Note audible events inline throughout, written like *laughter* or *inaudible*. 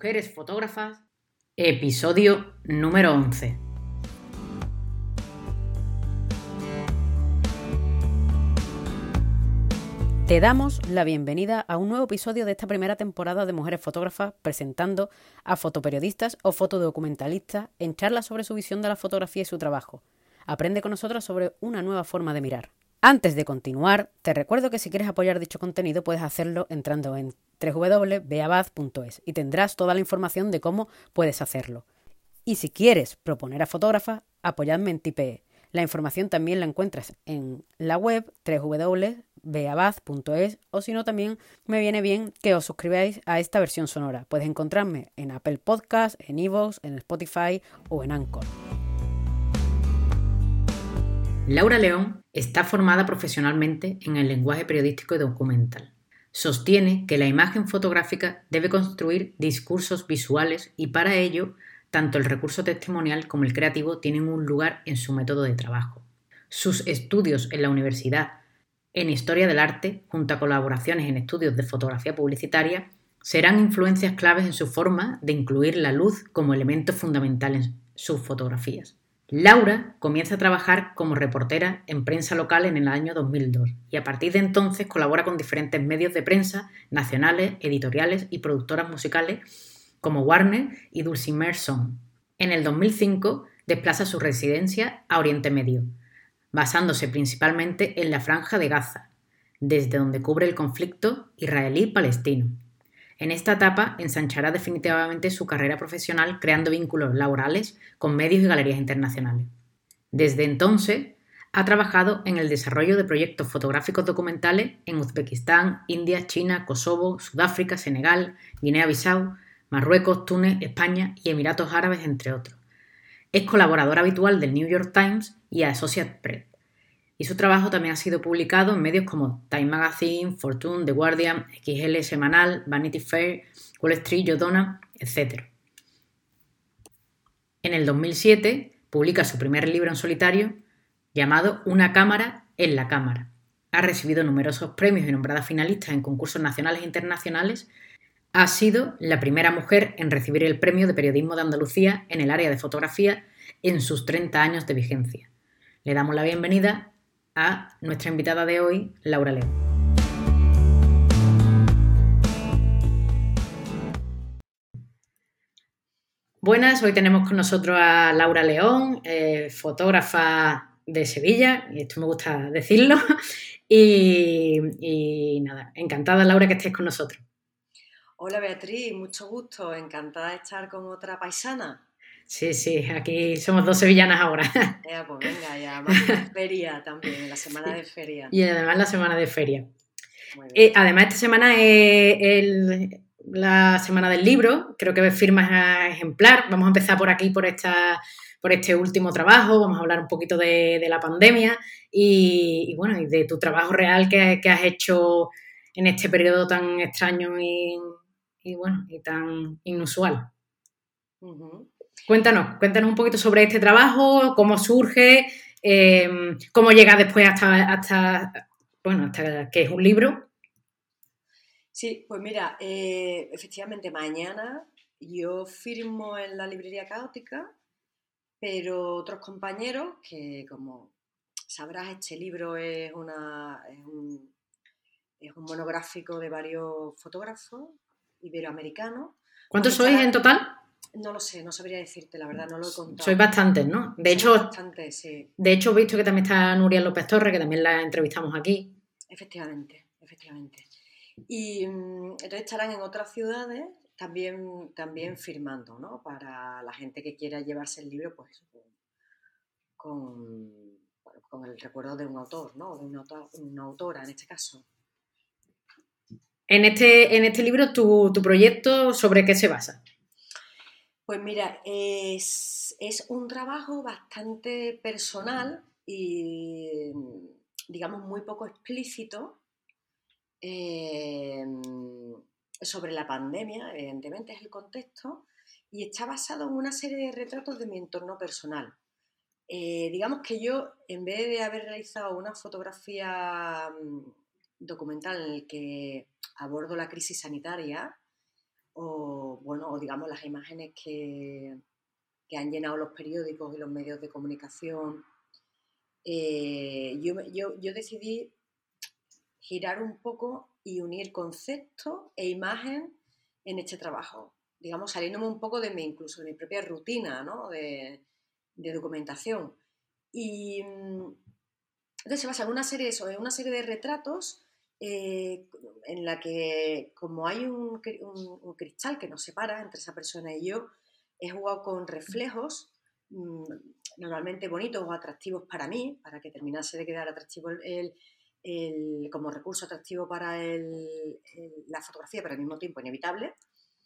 Mujeres Fotógrafas, episodio número 11. Te damos la bienvenida a un nuevo episodio de esta primera temporada de Mujeres Fotógrafas presentando a fotoperiodistas o fotodocumentalistas en charlas sobre su visión de la fotografía y su trabajo. Aprende con nosotros sobre una nueva forma de mirar. Antes de continuar, te recuerdo que si quieres apoyar dicho contenido puedes hacerlo entrando en www.beabaz.es y tendrás toda la información de cómo puedes hacerlo. Y si quieres proponer a fotógrafas, apoyadme en Tipeee. La información también la encuentras en la web www.beabaz.es o si no también me viene bien que os suscribáis a esta versión sonora. Puedes encontrarme en Apple Podcast, en Evox, en Spotify o en Anchor. Laura León está formada profesionalmente en el lenguaje periodístico y documental. Sostiene que la imagen fotográfica debe construir discursos visuales y para ello tanto el recurso testimonial como el creativo tienen un lugar en su método de trabajo. Sus estudios en la universidad en historia del arte, junto a colaboraciones en estudios de fotografía publicitaria, serán influencias claves en su forma de incluir la luz como elemento fundamental en sus fotografías. Laura comienza a trabajar como reportera en prensa local en el año 2002 y a partir de entonces colabora con diferentes medios de prensa nacionales, editoriales y productoras musicales como Warner y Dulcimer Song. En el 2005 desplaza su residencia a Oriente Medio, basándose principalmente en la Franja de Gaza, desde donde cubre el conflicto israelí-palestino. En esta etapa ensanchará definitivamente su carrera profesional creando vínculos laborales con medios y galerías internacionales. Desde entonces, ha trabajado en el desarrollo de proyectos fotográficos documentales en Uzbekistán, India, China, Kosovo, Sudáfrica, Senegal, Guinea-Bissau, Marruecos, Túnez, España y Emiratos Árabes, entre otros. Es colaborador habitual del New York Times y Associated Press y su trabajo también ha sido publicado en medios como Time Magazine, Fortune, The Guardian, XL Semanal, Vanity Fair, Wall Street, Yodona, etc. En el 2007 publica su primer libro en solitario llamado Una cámara en la cámara. Ha recibido numerosos premios y nombrada finalista en concursos nacionales e internacionales. Ha sido la primera mujer en recibir el Premio de Periodismo de Andalucía en el área de fotografía en sus 30 años de vigencia. Le damos la bienvenida a nuestra invitada de hoy, Laura León. Buenas, hoy tenemos con nosotros a Laura León, eh, fotógrafa de Sevilla, y esto me gusta decirlo. *laughs* Y, y, nada, encantada Laura que estés con nosotros. Hola Beatriz, mucho gusto, encantada de estar con otra paisana. Sí, sí, aquí somos dos sevillanas ahora. *laughs* Ya, pues venga, ya, más feria también, la semana de feria. Y además la semana de feria. Eh, además, esta semana es la semana del libro, creo que firmas a ejemplar. Vamos a empezar por aquí, por esta por este último trabajo, vamos a hablar un poquito de, la pandemia y, bueno, y de tu trabajo real que, has hecho en este periodo tan extraño y, bueno, y tan inusual. Cuéntanos, cuéntanos un poquito sobre este trabajo, cómo surge, em, cómo llega después hasta, hasta, bueno, hasta que es un libro. Sí, pues mira, eh, efectivamente mañana yo firmo en la librería caótica, pero otros compañeros, que como sabrás, este libro es, una, es, un, es un monográfico de varios fotógrafos iberoamericanos. ¿Cuántos pues sois en total? No lo sé, no sabría decirte, la verdad, no lo he contado. Sois bastantes, ¿no? De hecho, sí. De hecho, he visto que también está Nuria López Torres, que también la entrevistamos aquí. Efectivamente, efectivamente. Y mm, entonces estarán en otras ciudades también, también firmando, ¿no? Para la gente que quiera llevarse el libro, pues con, con el recuerdo de un autor, ¿no? De una, una autora, en este caso. En este, en este libro, ¿tu, ¿tu proyecto sobre qué se basa? Pues mira, es, un trabajo bastante personal y, digamos, muy poco explícito em, sobre la pandemia, evidentemente es el contexto, y está basado en una serie de retratos de mi entorno personal. Eh, digamos que yo, en vez de haber realizado una fotografía mm, documental en el que abordo la crisis sanitaria, o, bueno, o digamos las imágenes que, que han llenado los periódicos y los medios de comunicación. Eh, yo, yo, decidí girar un poco y unir concepto e imagen en este trabajo, digamos, saliéndome un poco de mi, incluso de mi propia rutina ¿no? de, de, documentación. Y mm, entonces se basa en una serie, en una serie de retratos eh, en la que, como hay un, un, cristal que nos separa entre esa persona y yo, he jugado con reflejos mm, normalmente bonitos o atractivos para mí, para que terminase de quedar atractivo el, como recurso atractivo para la fotografía, pero al mismo tiempo inevitable.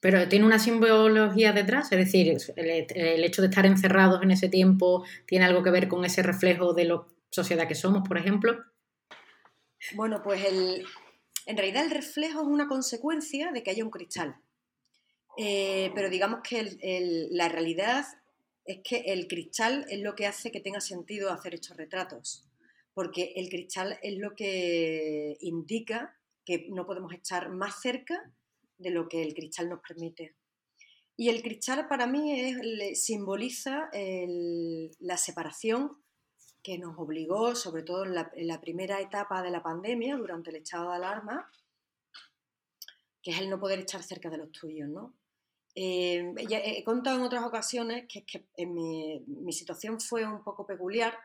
Pero tiene una simbología detrás, es decir, el, hecho de estar encerrados en ese tiempo tiene algo que ver con ese reflejo de la sociedad que somos, por ejemplo. Bueno, pues el, en realidad el reflejo es una consecuencia de que haya un cristal. Eh, pero digamos que la realidad es que el cristal es lo que hace que tenga sentido hacer estos retratos, porque el cristal es lo que indica que no podemos estar más cerca de lo que el cristal nos permite. Y el cristal para mí simboliza la separación que nos obligó, sobre todo en la, primera etapa de la pandemia, durante el estado de alarma, que es el no poder estar cerca de los tuyos, ¿no? Eh, he contado en otras ocasiones que, que en mi, situación fue un poco peculiar.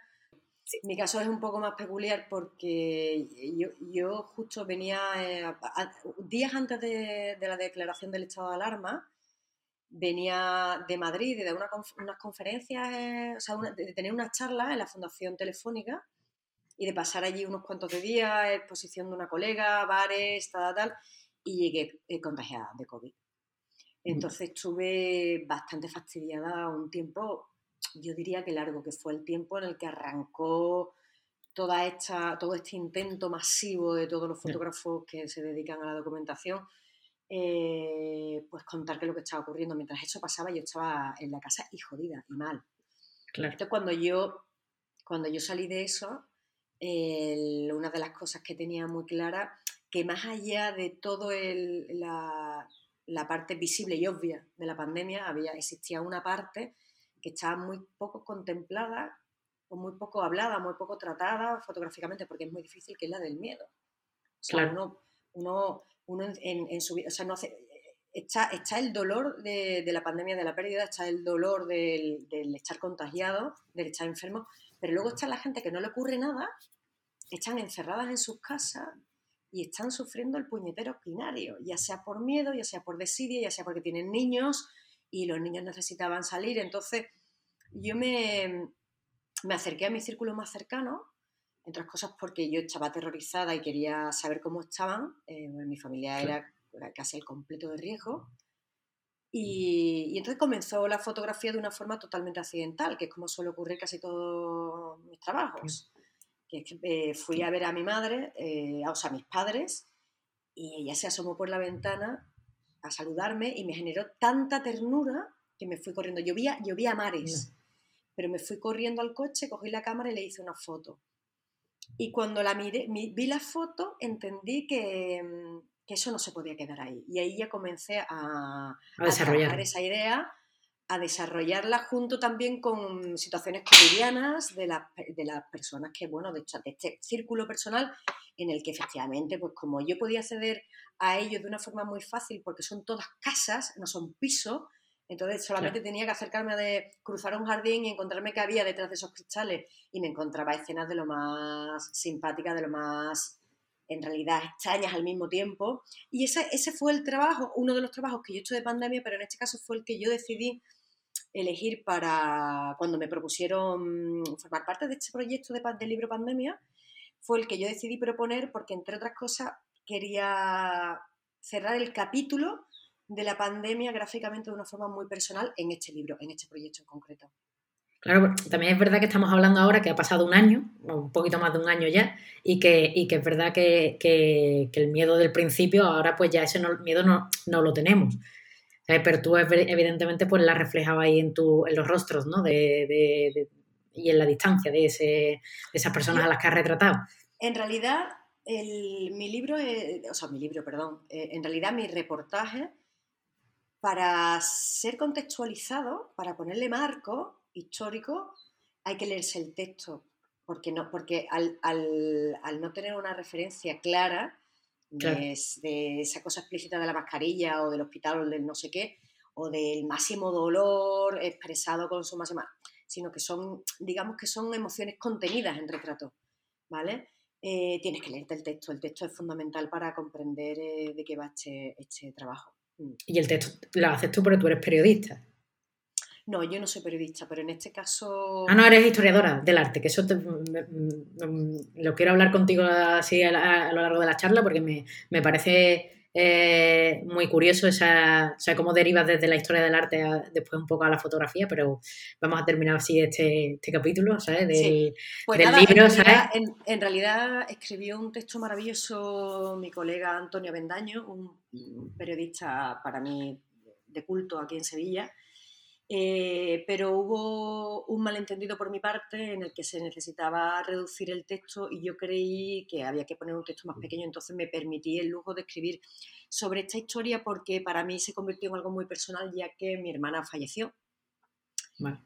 Mi caso es un poco más peculiar porque yo, justo venía, eh, días antes de, la declaración del estado de alarma, venía de Madrid, de una, unas conferencias, eh, o sea, de tener unas charlas en la Fundación Telefónica y de pasar allí unos cuantos de días, exposición de una colega, bares, tal, tal, y llegué contagiada de COVID. Entonces estuve bastante fastidiada un tiempo, yo diría que largo, que fue el tiempo en el que arrancó toda esta, todo este intento masivo de todos los fotógrafos que se dedican a la documentación, eh, pues contar qué es lo que estaba ocurriendo. Mientras eso pasaba, yo estaba en la casa y jodida y mal. Entonces, cuando yo, cuando yo salí de eso, una de las cosas que tenía muy clara, que más allá de todo el, la, la parte visible y obvia de la pandemia, había, existía una parte que estaba muy poco contemplada o muy poco hablada, muy poco tratada fotográficamente, porque es muy difícil, que es la del miedo. O sea, uno, uno, uno en, su vida, o sea, no hace, está, el dolor de, la pandemia, de la pérdida, está el dolor del, estar contagiado, del estar enfermo, pero luego está la gente que no le ocurre nada, están encerradas en sus casas y están sufriendo el puñetero ordinario, ya sea por miedo, ya sea por desidia, ya sea porque tienen niños y los niños necesitaban salir. Entonces, yo me, me acerqué a mi círculo más cercano, entre otras cosas porque yo estaba aterrorizada y quería saber cómo estaban. Eh, mi familia era, casi el completo de riesgo. Y, y, entonces comenzó la fotografía de una forma totalmente accidental, que es como suele ocurrir casi todos mis trabajos que eh, fui a ver a mi madre, eh, o sea, a mis padres, y ella se asomó por la ventana a saludarme y me generó tanta ternura que me fui corriendo. Llovía, llovía a mares, pero me fui corriendo al coche, cogí la cámara y le hice una foto. Y cuando la miré, vi la foto, entendí que, mm, que, eso no se podía quedar ahí. Y ahí ya comencé a, a desarrollar esa idea a desarrollarla junto también con situaciones cotidianas de, de las personas que, bueno, de, de, este círculo personal en el que efectivamente, pues como yo podía acceder a ellos de una forma muy fácil porque son todas casas, no son pisos, entonces solamente tenía que acercarme a de cruzar un jardín y encontrarme que había detrás de esos cristales y me encontraba escenas de lo más simpáticas, de lo más en realidad extrañas al mismo tiempo. Y ese, ese fue el trabajo, uno de los trabajos que yo he hecho de pandemia, pero en este caso fue el que yo decidí elegir para cuando me propusieron formar parte de este proyecto de, del libro Pandemia, fue el que yo decidí proponer porque, entre otras cosas, quería cerrar el capítulo de la pandemia gráficamente de una forma muy personal en este libro, en este proyecto en concreto. Claro, también es verdad que estamos hablando ahora que ha pasado un año, un poquito más de un año ya, y que, y que es verdad que, que, el miedo del principio, ahora pues ya ese miedo no, no lo tenemos. Eh, pero tú evidentemente pues la reflejaba ahí en, tu, en los rostros, ¿no? De, y en la distancia de, ese, de esas personas a las que has retratado. En realidad, mi libro, o sea, mi libro, perdón, eh, en realidad mi reportaje para ser contextualizado, para ponerle marco histórico, hay que leerse el texto, porque, no, porque al, no tener una referencia clara de, esa cosa explícita de la mascarilla o del hospital o del no sé qué, o del máximo dolor expresado con su máxima, sino que son, digamos que son emociones contenidas en retrato, ¿vale? Eh, tienes que leerte el texto, el texto es fundamental para comprender eh, de qué va este, este trabajo. Y el texto lo haces tú porque tú eres periodista. No, yo no soy periodista, pero en este caso... Ah, no, eres historiadora del arte, que eso mm, lo quiero hablar contigo así a, lo largo de la charla porque me, me parece eh, muy curioso esa, o sea, cómo derivas desde la historia del arte después un poco a la fotografía, pero vamos a terminar así este, este capítulo, ¿sabes? Del, pues libro, en realidad, En, realidad escribió un texto maravilloso mi colega Antonio Bendaño, un periodista para mí de culto aquí en Sevilla, eh, pero hubo un malentendido por mi parte en el que se necesitaba reducir el texto y yo creí que había que poner un texto más pequeño, entonces me permití el lujo de escribir sobre esta historia porque para mí se convirtió en algo muy personal ya que mi hermana falleció.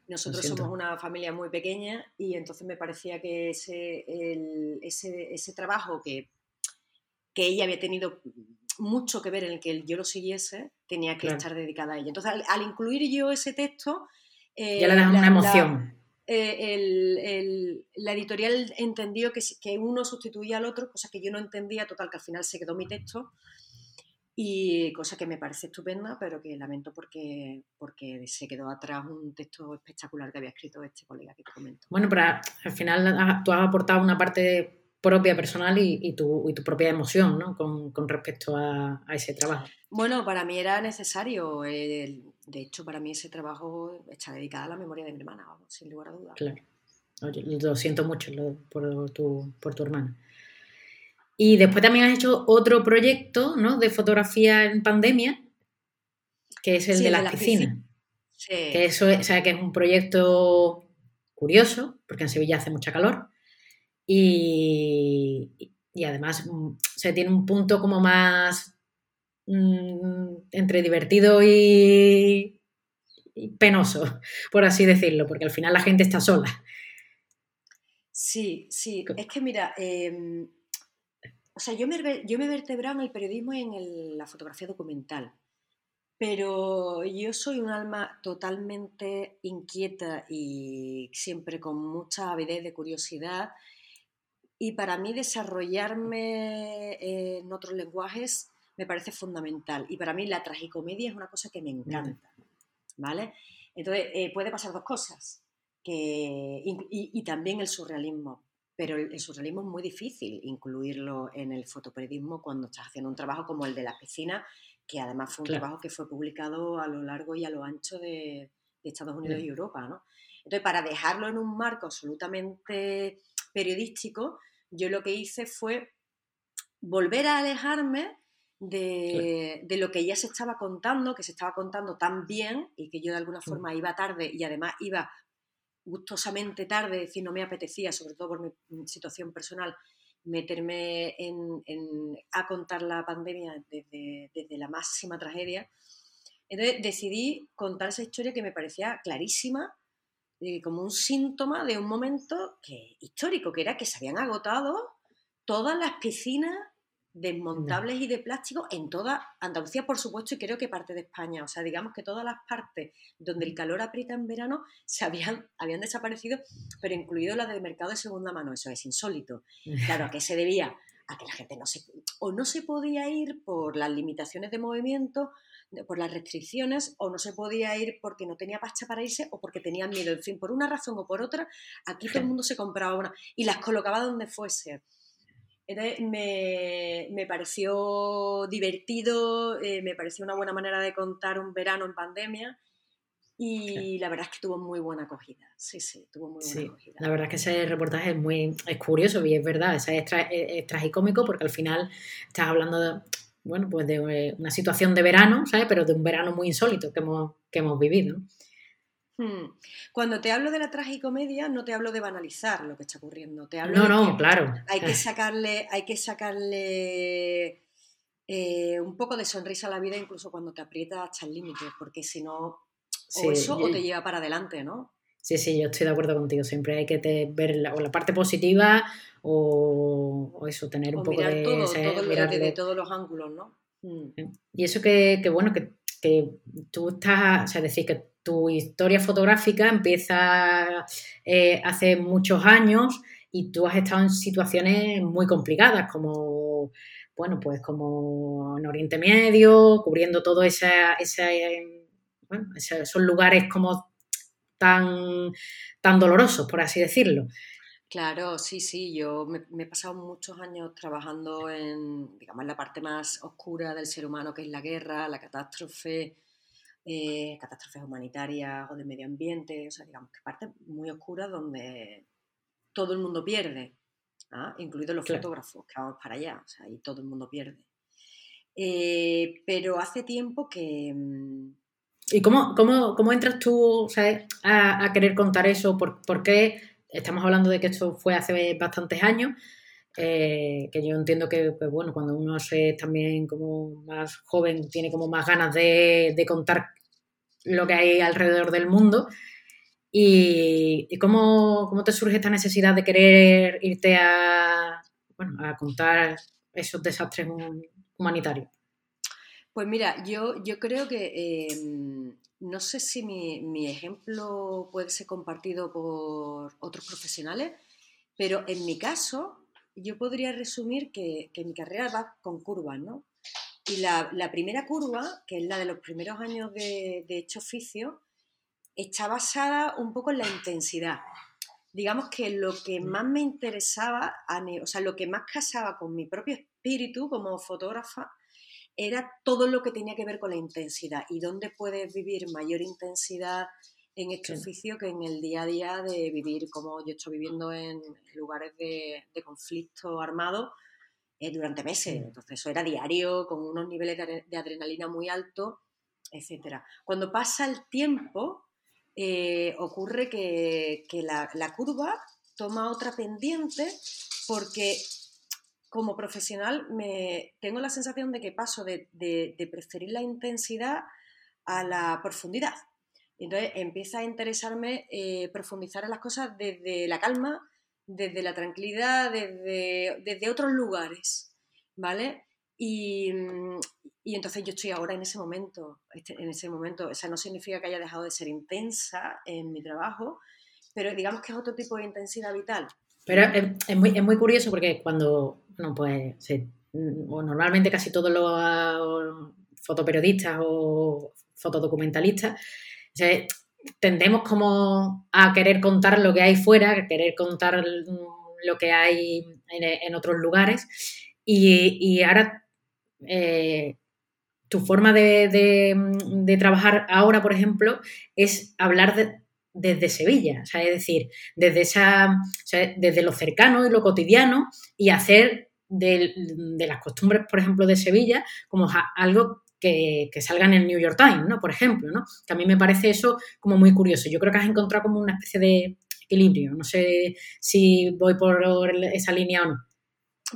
Nosotros somos una familia muy pequeña y entonces me parecía que ese, ese, ese trabajo que, que ella había tenido mucho que ver en el que yo lo siguiese, tenía que estar dedicada a ella. Entonces, al, incluir yo ese texto... Eh, ya le das una emoción. Eh, la editorial entendió que, que, uno sustituía al otro, cosa que yo no entendía, total, que al final se quedó mi texto, y cosa que me parece estupenda, pero que lamento porque, porque se quedó atrás un texto espectacular que había escrito este colega que te comento. Bueno, pero al final tú has aportado una parte propia personal y, tu, tu, propia emoción ¿no? con, respecto a, ese trabajo. Bueno, para mí era necesario. de hecho, para mí ese trabajo está dedicado a la memoria de mi hermana, sin lugar a dudas. Claro. lo siento mucho por, tu, por tu hermana. Y después también has hecho otro proyecto ¿no? de fotografía en pandemia, que es el de la piscina. Sí. Que eso o sea, que es un proyecto curioso, porque en Sevilla hace mucha calor y, además mm, se tiene un punto como más mm, entre divertido y, penoso, *laughs* por así decirlo, porque al final la gente está sola. Sí, sí, es que mira, em, o sea, yo me, yo me vertebrado en el periodismo y en la fotografía documental, pero yo soy un alma totalmente inquieta y siempre con mucha avidez de curiosidad y para mí desarrollarme en otros lenguajes me parece fundamental. Y para mí la tragicomedia es una cosa que me encanta. ¿Vale? Entonces, eh, puede pasar dos cosas. Que, y, también el surrealismo. Pero el, surrealismo es muy difícil incluirlo en el fotoperiodismo cuando estás haciendo un trabajo como el de la piscina, que además fue un trabajo que fue publicado a lo largo y a lo ancho de, Estados Unidos y Europa. ¿no? Entonces, para dejarlo en un marco absolutamente periodístico, yo lo que hice fue volver a alejarme de, lo que ella se estaba contando, que se estaba contando tan bien y que yo de alguna forma iba tarde y además iba gustosamente tarde, es decir, no me apetecía, sobre todo por mi situación personal, meterme en, a contar la pandemia desde, la máxima tragedia. Entonces decidí contar esa historia que me parecía clarísima eh, como un síntoma de un momento que, histórico, que era que se habían agotado todas las piscinas desmontables y de plástico en toda Andalucía, por supuesto, y creo que parte de España. O sea, digamos que todas las partes donde el calor aprieta en verano se habían, habían desaparecido, pero incluido las del mercado de segunda mano. Eso es insólito. Claro, ¿a qué se debía? A que la gente no se, o no se podía ir por las limitaciones de movimiento por las restricciones o no se podía ir porque no tenía pasta para irse o porque tenían miedo. En fin, por una razón o por otra, aquí todo el mundo se compraba una y las colocaba donde fuese. Entonces me, pareció divertido, eh, me pareció una buena manera de contar un verano en pandemia y la verdad es que tuvo muy buena acogida. Sí, sí, tuvo muy buena acogida. La verdad es que ese reportaje es muy es curioso y es verdad, es, es, es, tragicómico porque al final estás hablando de, bueno, pues de eh, una situación de verano, ¿sabes? Pero de un verano muy insólito que hemos, que hemos vivido. Hmm. Cuando te hablo de la tragicomedia, no te hablo de banalizar lo que está ocurriendo. Te hablo no, no, claro. Hay que sacarle, hay que sacarle eh, un poco de sonrisa a la vida incluso cuando te aprietas hasta el límite, porque si no, o eso o te lleva para adelante, ¿no? Sí, sí, yo estoy de acuerdo contigo. Siempre hay que ver la, o la parte positiva o, eso, tener un poco de... Todo, todo desde todos los ángulos, ¿no? Mm. Y eso que, bueno, que, que, tú estás, o sea, decir que tu historia fotográfica empieza eh, hace muchos años y tú has estado en situaciones muy complicadas, como, bueno, pues como en Oriente Medio, cubriendo todo esa, esa bueno, esos lugares como tan, tan dolorosos, por así decirlo. Claro, sí, sí, yo me, he pasado muchos años trabajando en, digamos, la parte más oscura del ser humano, que es la guerra, la catástrofe, eh, catástrofes humanitarias o de medio ambiente, o sea, digamos que parte muy oscura donde todo el mundo pierde, ¿ah? incluidos los fotógrafos, que vamos para allá, o sea, ahí todo el mundo pierde. Eh, pero hace tiempo que, mm, ¿Y cómo, cómo, cómo entras tú A, querer contar eso? ¿Por, qué? Estamos hablando de que esto fue hace bastantes años, eh, que yo entiendo que, bueno, cuando uno es también como más joven, tiene como más ganas de, contar lo que hay alrededor del mundo. ¿Y, cómo, cómo, te surge esta necesidad de querer irte a, bueno, a contar esos desastres humanitarios? Pues mira, yo, yo creo que em, no sé si mi, ejemplo puede ser compartido por otros profesionales, pero en mi caso yo podría resumir que, mi carrera va con curvas, ¿no? Y la, primera curva, que es la de los primeros años de, de hecho oficio, está basada un poco en la intensidad. Digamos que lo que mm. más me interesaba, o sea, lo que más casaba con mi propio espíritu como fotógrafa, era todo lo que tenía que ver con la intensidad y dónde puedes vivir mayor intensidad en este oficio que en el día a día de vivir como yo estoy viviendo en lugares de, conflicto armado eh, durante meses. Entonces eso era diario, con unos niveles de, adrenalina muy altos, etc. Cuando pasa el tiempo, eh, ocurre que, la, la curva toma otra pendiente porque como profesional me, tengo la sensación de que paso de, preferir la intensidad a la profundidad. Entonces empieza a interesarme eh, profundizar en las cosas desde la calma, desde la tranquilidad, desde, otros lugares, ¿vale? Y, entonces yo estoy ahora en ese momento, este, en ese momento, o sea, no significa que haya dejado de ser intensa en mi trabajo, pero digamos que es otro tipo de intensidad vital. Pero es, muy, es muy curioso porque cuando no, pues normalmente casi todos los fotoperiodistas o fotodocumentalistas tendemos como a querer contar lo que hay fuera, a querer contar lo que hay en, otros lugares. Y, ahora eh, tu forma de, trabajar ahora, por ejemplo, es hablar desde Sevilla, es decir, desde, esa, desde lo cercano y lo cotidiano y hacer de, las costumbres, por ejemplo, de Sevilla como algo que, salga en el New York Times, ¿no? Por ejemplo, ¿no? Que a mí me parece eso como muy curioso. Yo creo que has encontrado como una especie de equilibrio. No sé si voy por esa línea o no.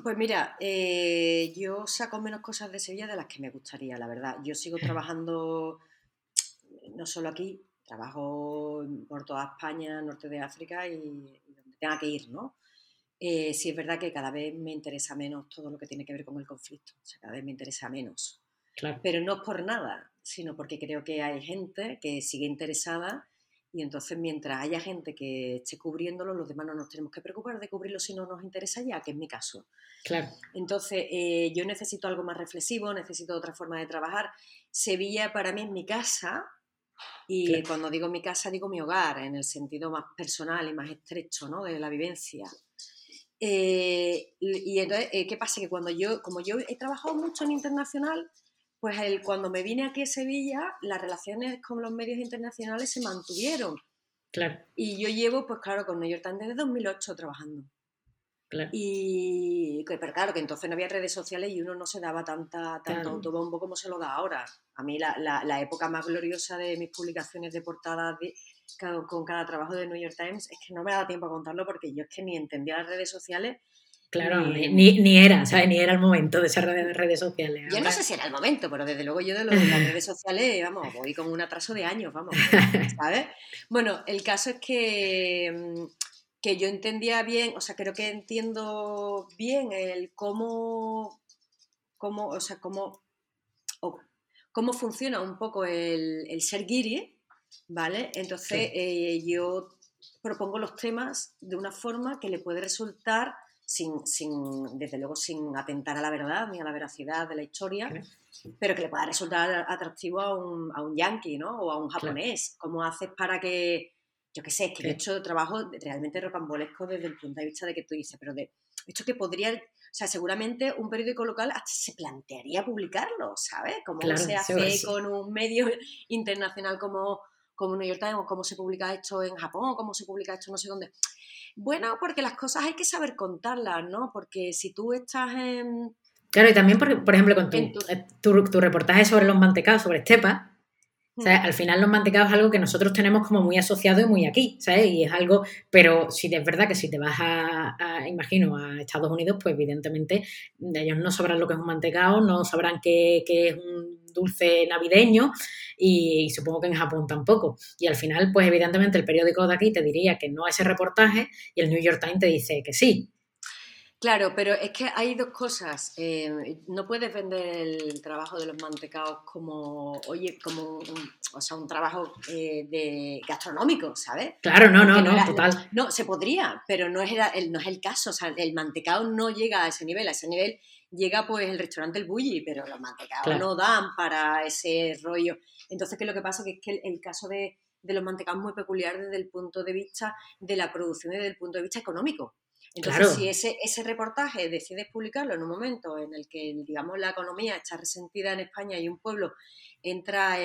Pues mira, eh, yo saco menos cosas de Sevilla de las que me gustaría, la verdad. Yo sigo *laughs* trabajando no solo aquí, trabajo por toda España, norte de África y, donde tenga que ir, ¿no? Eh, sí es verdad que cada vez me interesa menos todo lo que tiene que ver con el conflicto, o sea, cada vez me interesa menos. Pero no por nada, sino porque creo que hay gente que sigue interesada y entonces mientras haya gente que esté cubriéndolo, los demás no nos tenemos que preocupar de cubrirlo si no nos interesa ya, que es mi caso. Claro. Entonces, eh, yo necesito algo más reflexivo, necesito otra forma de trabajar. Sevilla para mí es mi casa, y cuando digo mi casa, digo mi hogar, en el sentido más personal y más estrecho ¿no? de la vivencia. Eh, y entonces, eh, ¿qué pasa? Que cuando yo, como yo he trabajado mucho en internacional, pues el, cuando me vine aquí a Sevilla, las relaciones con los medios internacionales se mantuvieron. Claro. Y yo llevo, pues claro, con New York Times desde 2008 trabajando. Y pero claro, que entonces no había redes sociales y uno no se daba tanta, tanto autobombo como se lo da ahora. A mí la, la, época más gloriosa de mis publicaciones de portada con cada trabajo de New York Times es que no me da tiempo a contarlo porque yo es que ni entendía las redes sociales Claro, ni, era, ¿sabes? Ni era el momento de esas redes, sociales. Yo no sé si era el momento, pero desde luego yo de, las redes *laughs* sociales, vamos, voy con un atraso de años, vamos, *laughs* ¿sabes? Bueno, el caso es que, mm, que yo entendía bien, o sea, creo que entiendo bien el cómo, cómo o sea, cómo, cómo funciona un poco el, el ser guiri, ¿vale? Entonces eh, yo propongo los temas de una forma que le puede resultar sin, sin, desde luego sin atentar a la verdad ni a la veracidad de la historia, pero que le pueda resultar atractivo a un, a un yankee, ¿no? O a un japonés. ¿Cómo haces para que, yo qué sé, es que yo he hecho trabajo realmente rocambolesco desde el punto de vista de que tú dices, pero de esto que podría, o sea, seguramente un periódico local hasta se plantearía publicarlo, ¿sabes? Como se hace con un medio *laughs* internacional como, como New York Times, o cómo se publica esto en Japón, o cómo se publica esto no sé dónde. Bueno, porque las cosas hay que saber contarlas, ¿no? Porque si tú estás en... Claro, y también, por, por ejemplo, con tu, eh, tu, tu, reportaje sobre los mantecados, sobre Estepa, al final los mantecados es algo que nosotros tenemos como muy asociado y muy aquí, ¿sabes? Y es algo, pero si es verdad que si te vas a, imagino, a Estados Unidos, pues evidentemente ellos no sabrán lo que es un mantecado, no sabrán qué, qué es un dulce navideño y, supongo que en Japón tampoco. Y al final, pues evidentemente el periódico de aquí te diría que no a ese reportaje y el New York Times te dice que sí. Claro, pero es que hay dos cosas. Eh, no puedes vender el trabajo de los mantecaos como, oye, como un, o sea, un trabajo eh, de gastronómico, ¿sabes? Claro, no, no, no, total. No, se podría, pero no es, el, no es el caso. O sea, el mantecao no llega a ese nivel. A ese nivel llega pues el restaurante El Bulli, pero los mantecaos no dan para ese rollo. Entonces, ¿qué es lo que pasa? Que es que el, caso de, de los mantecaos es muy peculiar desde el punto de vista de la producción y desde el punto de vista económico. Entonces, si ese, ese reportaje decides publicarlo en un momento en el que, digamos, la economía está resentida en España y un pueblo entra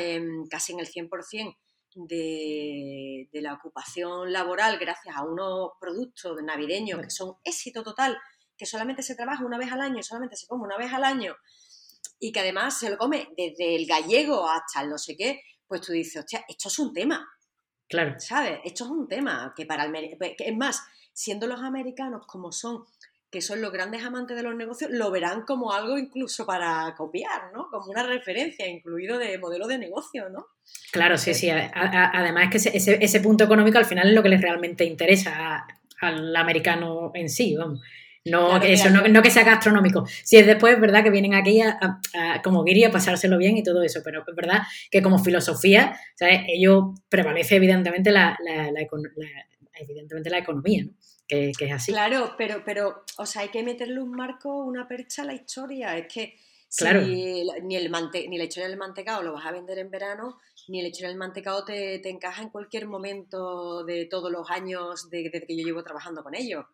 casi en el 100% de, de la ocupación laboral gracias a unos productos navideños que son éxito total, que solamente se trabaja una vez al año, solamente se come una vez al año y que además se lo come desde el gallego hasta el no sé qué, pues tú dices, hostia, esto es un tema. Claro. ¿Sabes? Esto es un tema que para el... Es más, siendo los americanos como son, que son los grandes amantes de los negocios, lo verán como algo incluso para copiar, ¿no? Como una referencia, incluido de modelo de negocio, ¿no? Claro, sí, sí. además es que ese, ese, punto económico al final es lo que les realmente interesa al americano en sí, vamos. No, eso, no, que sea gastronómico. Si es después, verdad que vienen aquí a, como quería pasárselo bien y todo eso, pero es verdad que como filosofía, ¿sabes? ello prevalece evidentemente la, la, la, evidentemente la economía, ¿no? Que, es así. Claro, pero, pero, o sea, hay que meterle un marco, una percha a la historia. Es que claro. ni, el mante, ni la historia del mantecado lo vas a vender en verano, ni la historia del mantecado te, te encaja en cualquier momento de todos los años desde que yo llevo trabajando con ellos.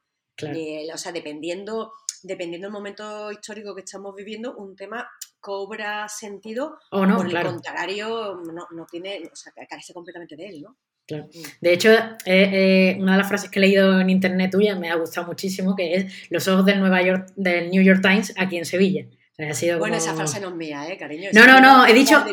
O sea, dependiendo, dependiendo del momento histórico que estamos viviendo, un tema cobra sentido o no, por el contrario no, no, tiene, o sea, carece completamente de él, ¿no? Mm. De hecho, eh, una de las frases que he leído en internet tuya me ha gustado muchísimo, que es los ojos del Nueva York, del New York Times aquí en Sevilla. Ha sido bueno, esa frase no es mía, ¿eh, cariño? No, no, no, he dicho...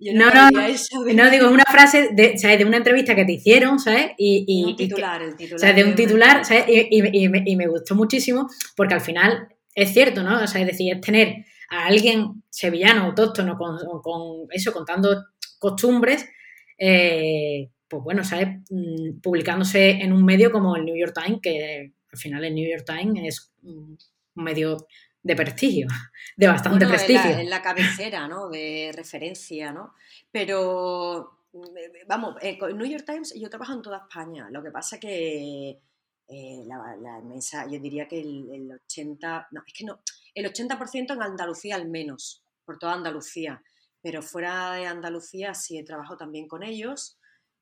no, no, no, digo, es una frase de, ¿sabes? de una entrevista que te hicieron, ¿sabes? Y, y un titular, el titular. O sea, de un titular, ¿sabes? Y, y, me, y, me, gustó muchísimo porque al final es cierto, ¿no? O sea, es decir, es tener a alguien sevillano, autóctono, con, con eso, contando costumbres, eh, pues bueno, ¿sabes? Mm, publicándose en un medio como el New York Times, que al final el New York Times es un medio de prestigio, de bastante prestigio. En la, cabecera, ¿no? De referencia, ¿no? Pero, mm, vamos, eh, con New York Times yo trabajo en toda España. Lo que pasa que eh, la, la, inmensa, yo diría que el, el 80, no, es que no, el 80% en Andalucía al menos, por toda Andalucía. Pero fuera de Andalucía sí he trabajado también con ellos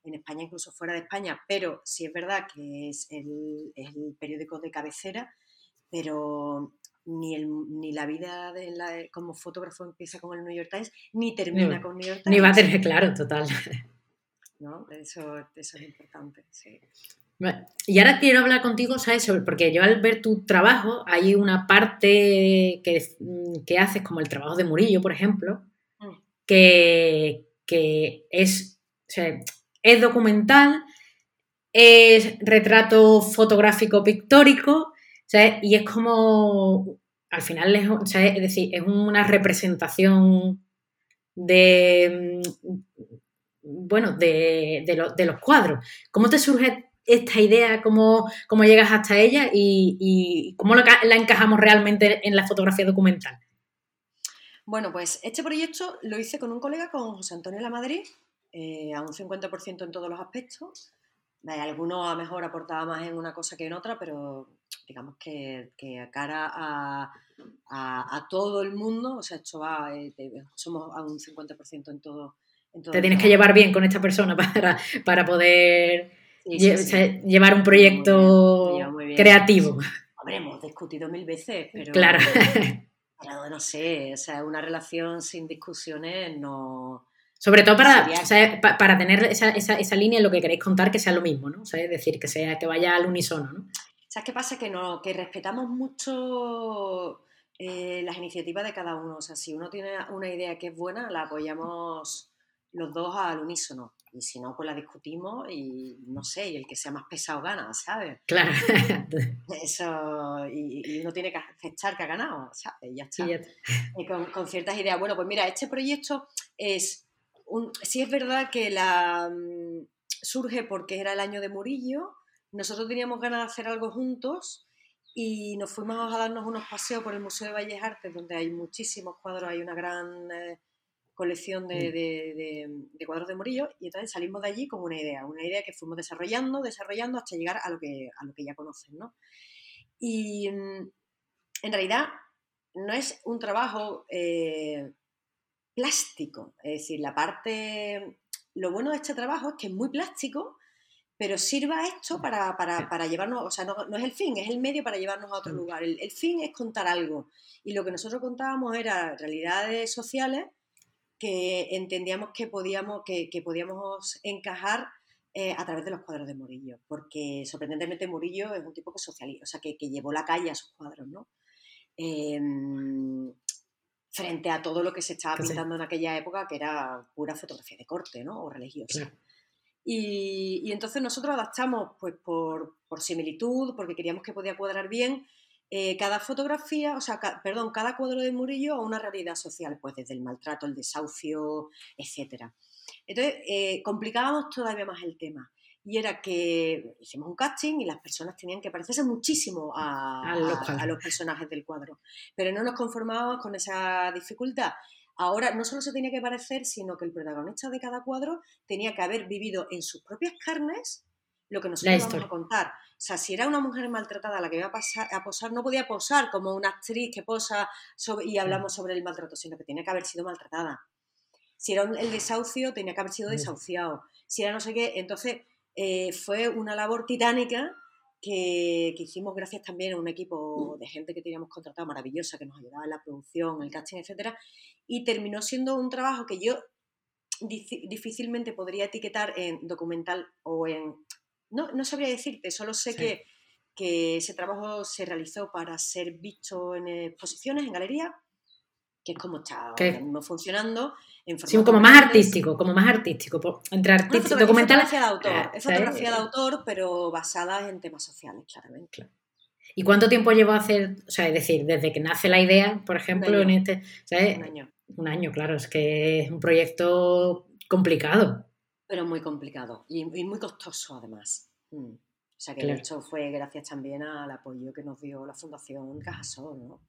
en España, incluso fuera de España, pero sí es verdad que es el, periódico de cabecera, pero ni, el, ni la vida de la, como fotógrafo empieza con el New York Times, ni termina con New York Times. Ni va a tener claro, total. ¿No? Eso, eso es importante, sí. Y ahora quiero hablar contigo, ¿sabes? porque yo al ver tu trabajo, hay una parte que, que haces, como el trabajo de Murillo, por ejemplo, mm. que, que es, o sea, es documental, es retrato fotográfico pictórico, Y es como, al final, es, decir, es una representación de, bueno, de, los cuadros. ¿Cómo te surge esta idea? ¿Cómo, cómo llegas hasta ella? ¿Y, cómo la, encajamos realmente en la fotografía documental? Bueno, pues este proyecto lo hice con un colega, con José Antonio La Madrid, eh, a un 50% en todos los aspectos. Algunos a lo mejor aportaba más en una cosa que en otra, pero digamos que, que cara a, a, todo el mundo, o sea, esto va, eh, somos a un 50% en todo. Te tienes que llevar bien con esta persona *laughs* para, para poder llevar un proyecto creativo. Hombre, hemos discutido mil veces, pero... Claro. Pero no sé, o sea, una relación sin discusiones no... Sobre todo para, para tener esa, esa, esa, línea en lo que queréis contar que sea lo mismo, ¿no? O sea, es decir, que sea que vaya al unísono, ¿no? ¿Sabes qué pasa? Que, no, que respetamos mucho eh, las iniciativas de cada uno. O sea, si uno tiene una idea que es buena, la apoyamos los dos al unísono. Y si no, pues la discutimos y no sé, y el que sea más pesado gana, ¿sabes? Claro. *laughs* Eso, y, uno tiene que aceptar que ha ganado, ¿sabes? Y ya está. Y con, con, ciertas ideas. Bueno, pues mira, este proyecto es. Un, sí es verdad que la mm, surge porque era el año de Murillo nosotros teníamos ganas de hacer algo juntos y nos fuimos a darnos unos paseos por el Museo de Bellas Artes, donde hay muchísimos cuadros, hay una gran eh, colección mm. de, cuadros de Murillo, y entonces salimos de allí con una idea, una idea que fuimos desarrollando, desarrollando hasta llegar a lo que, a lo que ya conocen, ¿no? Y mm, en realidad no es un trabajo eh, plástico, es decir, la parte... Lo bueno de este trabajo es que es muy plástico, pero sirva esto para, para, para llevarnos, o sea, no, no, es el fin, es el medio para llevarnos a otro lugar. El, el, fin es contar algo. Y lo que nosotros contábamos era realidades sociales que entendíamos que podíamos, que, que podíamos encajar eh, a través de los cuadros de Murillo, porque sorprendentemente Murillo es un tipo que socializa, o sea, que, que llevó la calle a sus cuadros, ¿no? Em, frente a todo lo que se estaba pintando en aquella época, que era pura fotografía de corte, ¿no? O religiosa. Y, entonces nosotros adaptamos, pues por, similitud, porque queríamos que podía cuadrar bien, eh, cada fotografía, o sea, perdón, cada cuadro de Murillo a una realidad social, pues desde el maltrato, el desahucio, etc. Entonces, eh, complicábamos todavía más el tema. Y era que hicimos un casting y las personas tenían que parecerse muchísimo a, a los personajes del cuadro. Pero no nos conformábamos con esa dificultad Ahora no solo se tenía que parecer, sino que el protagonista de cada cuadro tenía que haber vivido en sus propias carnes lo que nosotros íbamos a contar. O sea, si era una mujer maltratada la que iba a, pasar, a posar, no podía posar como una actriz que posa y hablamos sobre el maltrato, sino que tenía que haber sido maltratada. Si era el desahucio, tenía que haber sido desahuciado. Si era no sé qué, entonces eh, fue una labor titánica que, hicimos gracias también a un equipo de gente que teníamos contratado maravillosa, que nos ayudaba en la producción, el casting, etcétera, y terminó siendo un trabajo que yo difícilmente podría etiquetar en documental o en... No, no sabría decirte, solo sé que, que ese trabajo se realizó para ser visto en exposiciones, en galerías, que es como está funcionando. En sí, como más artístico, como más artístico, entre artístico, documental. Es fotografía de autor, es fotografía de autor, pero basada en temas sociales, claramente. ¿Y cuánto tiempo llevó a hacer, o sea, es decir, desde que nace la idea, por ejemplo, en este, Un año. Un año, claro, es que es un proyecto complicado. Pero muy complicado y, muy costoso además. Mm. O sea que de hecho fue gracias también al apoyo que nos dio la Fundación Cajasol, ¿no?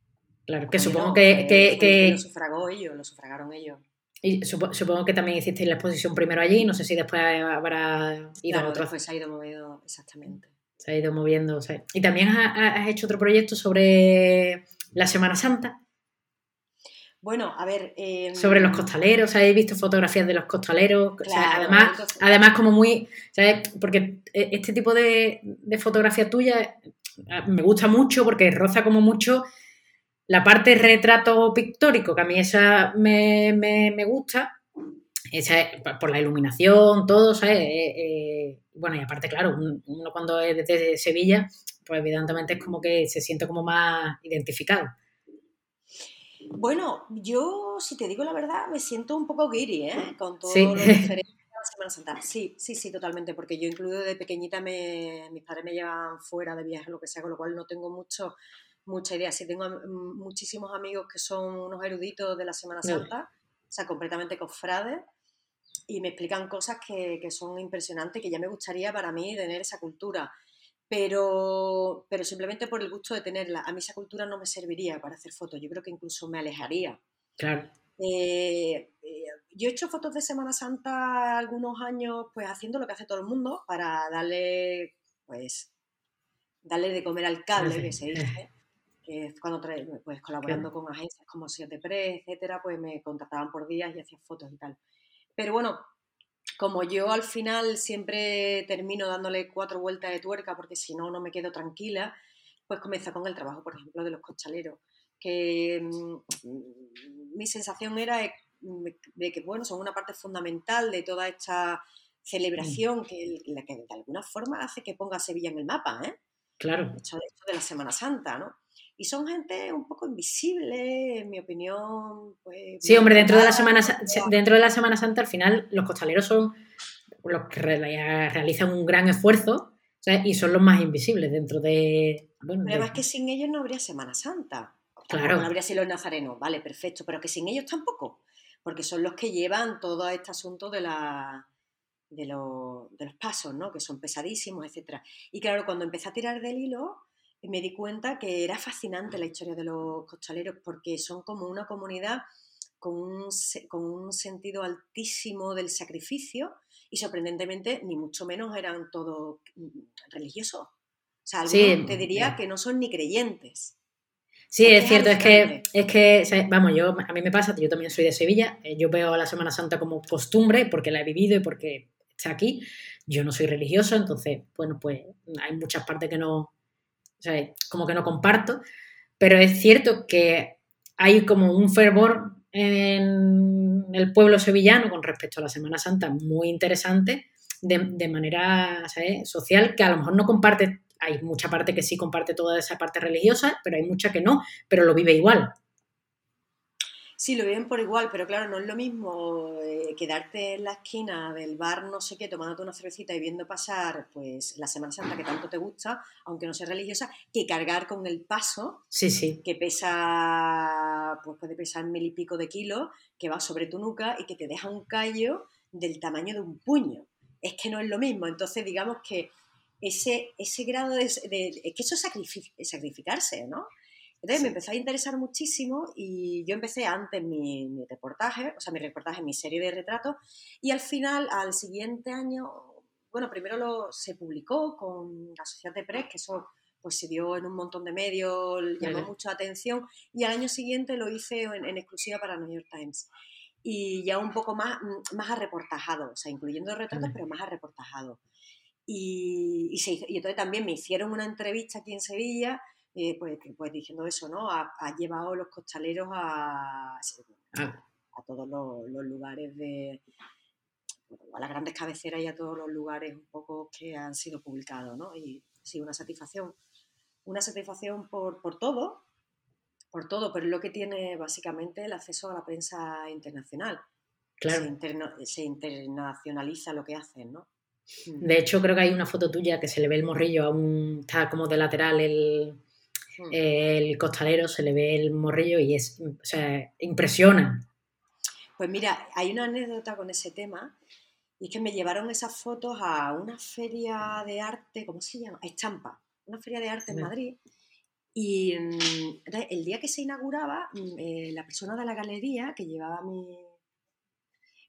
Claro, que supongo que, que, Lo sufragó ellos, lo sufragaron ellos. Y supongo que también hicisteis la exposición primero allí, no sé si después habrá ido a otro. Después se ha ido moviendo, exactamente. Se ha ido moviendo. Y también has, hecho otro proyecto sobre la Semana Santa. Bueno, a ver. Em, sobre los costaleros, ¿habéis visto fotografías de los costaleros? además, además, como muy. ¿sabes? Porque e, este tipo de, de fotografía tuya me gusta mucho porque roza como mucho la parte retrato pictórico, que a mí esa me, gusta, esa es por la iluminación, todo, ¿sabes? Eh, eh, bueno, y aparte, claro, uno cuando es desde Sevilla, pues evidentemente es como que se siente como más identificado. Bueno, yo, si te digo la verdad, me siento un poco guiri, ¿eh? Con todo lo referente *laughs* a Semana Santa. Sí, sí, sí, totalmente, porque yo incluido de pequeñita me, mis padres me llevan fuera de viaje, lo que sea, con lo cual no tengo mucho, mucha idea. Sí tengo muchísimos amigos que son unos eruditos de la Semana Santa, o sea, completamente cofrades, y me explican cosas que, que son impresionantes, que ya me gustaría para mí tener esa cultura pero, pero simplemente por el gusto de tenerla. A mí esa cultura no me serviría para hacer fotos, yo creo que incluso me alejaría. Claro. Eh, eh, yo he hecho fotos de Semana Santa algunos años, pues haciendo lo que hace todo el mundo para darle, pues, darle de comer al cable, *laughs* que se dice. Que es cuando pues colaborando con agencias como Siete Press, etcétera, pues me contrataban por días y hacía fotos y tal. Pero bueno, como yo al final siempre termino dándole cuatro vueltas de tuerca porque si no, no me quedo tranquila, pues comienza con el trabajo, por ejemplo, de los cochaleros, que mm, mi sensación era de, que, bueno, son una parte fundamental de toda esta celebración que, que de alguna forma hace que ponga Sevilla en el mapa, ¿eh? Claro. Hecho, de la Semana Santa, ¿no? Y son gente un poco invisible, en mi opinión. Pues, sí, hombre, dentro de, la Semana, dentro de la Semana Santa al final los costaleros son los que realizan un gran esfuerzo y son los más invisibles dentro de... Bueno, pero además que sin ellos no habría Semana Santa. Claro. No habría sido los nazarenos, vale, perfecto, pero que sin ellos tampoco, porque son los que llevan todo este asunto de la, de, los pasos, ¿no? Que son pesadísimos, etcétera. Y claro, cuando empecé a tirar del hilo, me di cuenta que era fascinante la historia de los costaleros porque son como una comunidad con un, con un sentido altísimo del sacrificio y sorprendentemente ni mucho menos eran todos mm, religiosos. O sea, algunos te diría que no son ni creyentes. Sí, es, cierto, es que, es que, vamos, yo, a mí me pasa, yo también soy de Sevilla, eh, yo veo la Semana Santa como costumbre porque la he vivido y porque está aquí. Yo no soy religioso, entonces, bueno, pues hay muchas partes que no, o como que no comparto, pero es cierto que hay como un fervor en el pueblo sevillano con respecto a la Semana Santa muy interesante de, manera social que a lo mejor no comparte, hay mucha parte que sí comparte toda esa parte religiosa, pero hay mucha que no, pero lo vive igual. Sí, lo viven por igual, pero claro, no es lo mismo eh, quedarte en la esquina del bar no sé qué, tomándote una cervecita y viendo pasar pues la Semana Santa que tanto te gusta, aunque no sea religiosa, que cargar con el paso, sí, sí. que pesa, pues puede pesar mil y pico de kilos, que va sobre tu nuca y que te deja un callo del tamaño de un puño. Es que no es lo mismo. Entonces, digamos que ese, ese grado de, de, Es que eso es sacrificarse, ¿no? Entonces me empezó a interesar muchísimo y yo empecé antes mi, reportaje, o sea, mi reportaje, mi serie de retratos, y al final, al siguiente año, bueno, primero lo, se publicó con la Sociedad de Press, que eso pues se dio en un montón de medios, llamó mucha atención, y al año siguiente lo hice en, exclusiva para New York Times. Y ya un poco más, más arreportajado, o sea, incluyendo retratos, pero más arreportajado. Y, y, y entonces también me hicieron una entrevista aquí en Sevilla eh, pues, pues, diciendo eso, ¿no? Ha, llevado los costaleros a, ah. a todos los, lugares de, a las grandes cabeceras y a todos los lugares un poco que han sido publicados, ¿no? Y sí, una satisfacción, una satisfacción por, todo, por todo, pero es lo que tiene básicamente el acceso a la prensa internacional. Claro. Se, internacionaliza lo que hacen, ¿no? De hecho, creo que hay una foto tuya que se le ve el morrillo, aún está como de lateral el. El costalero se le ve el morrillo y es, o sea, impresiona. Pues mira, hay una anécdota con ese tema y es que me llevaron esas fotos a una feria de arte, ¿cómo se llama? Estampa, una feria de arte en Madrid. Y mm, el día que se inauguraba, mm, eh, la persona de la galería que llevaba mi,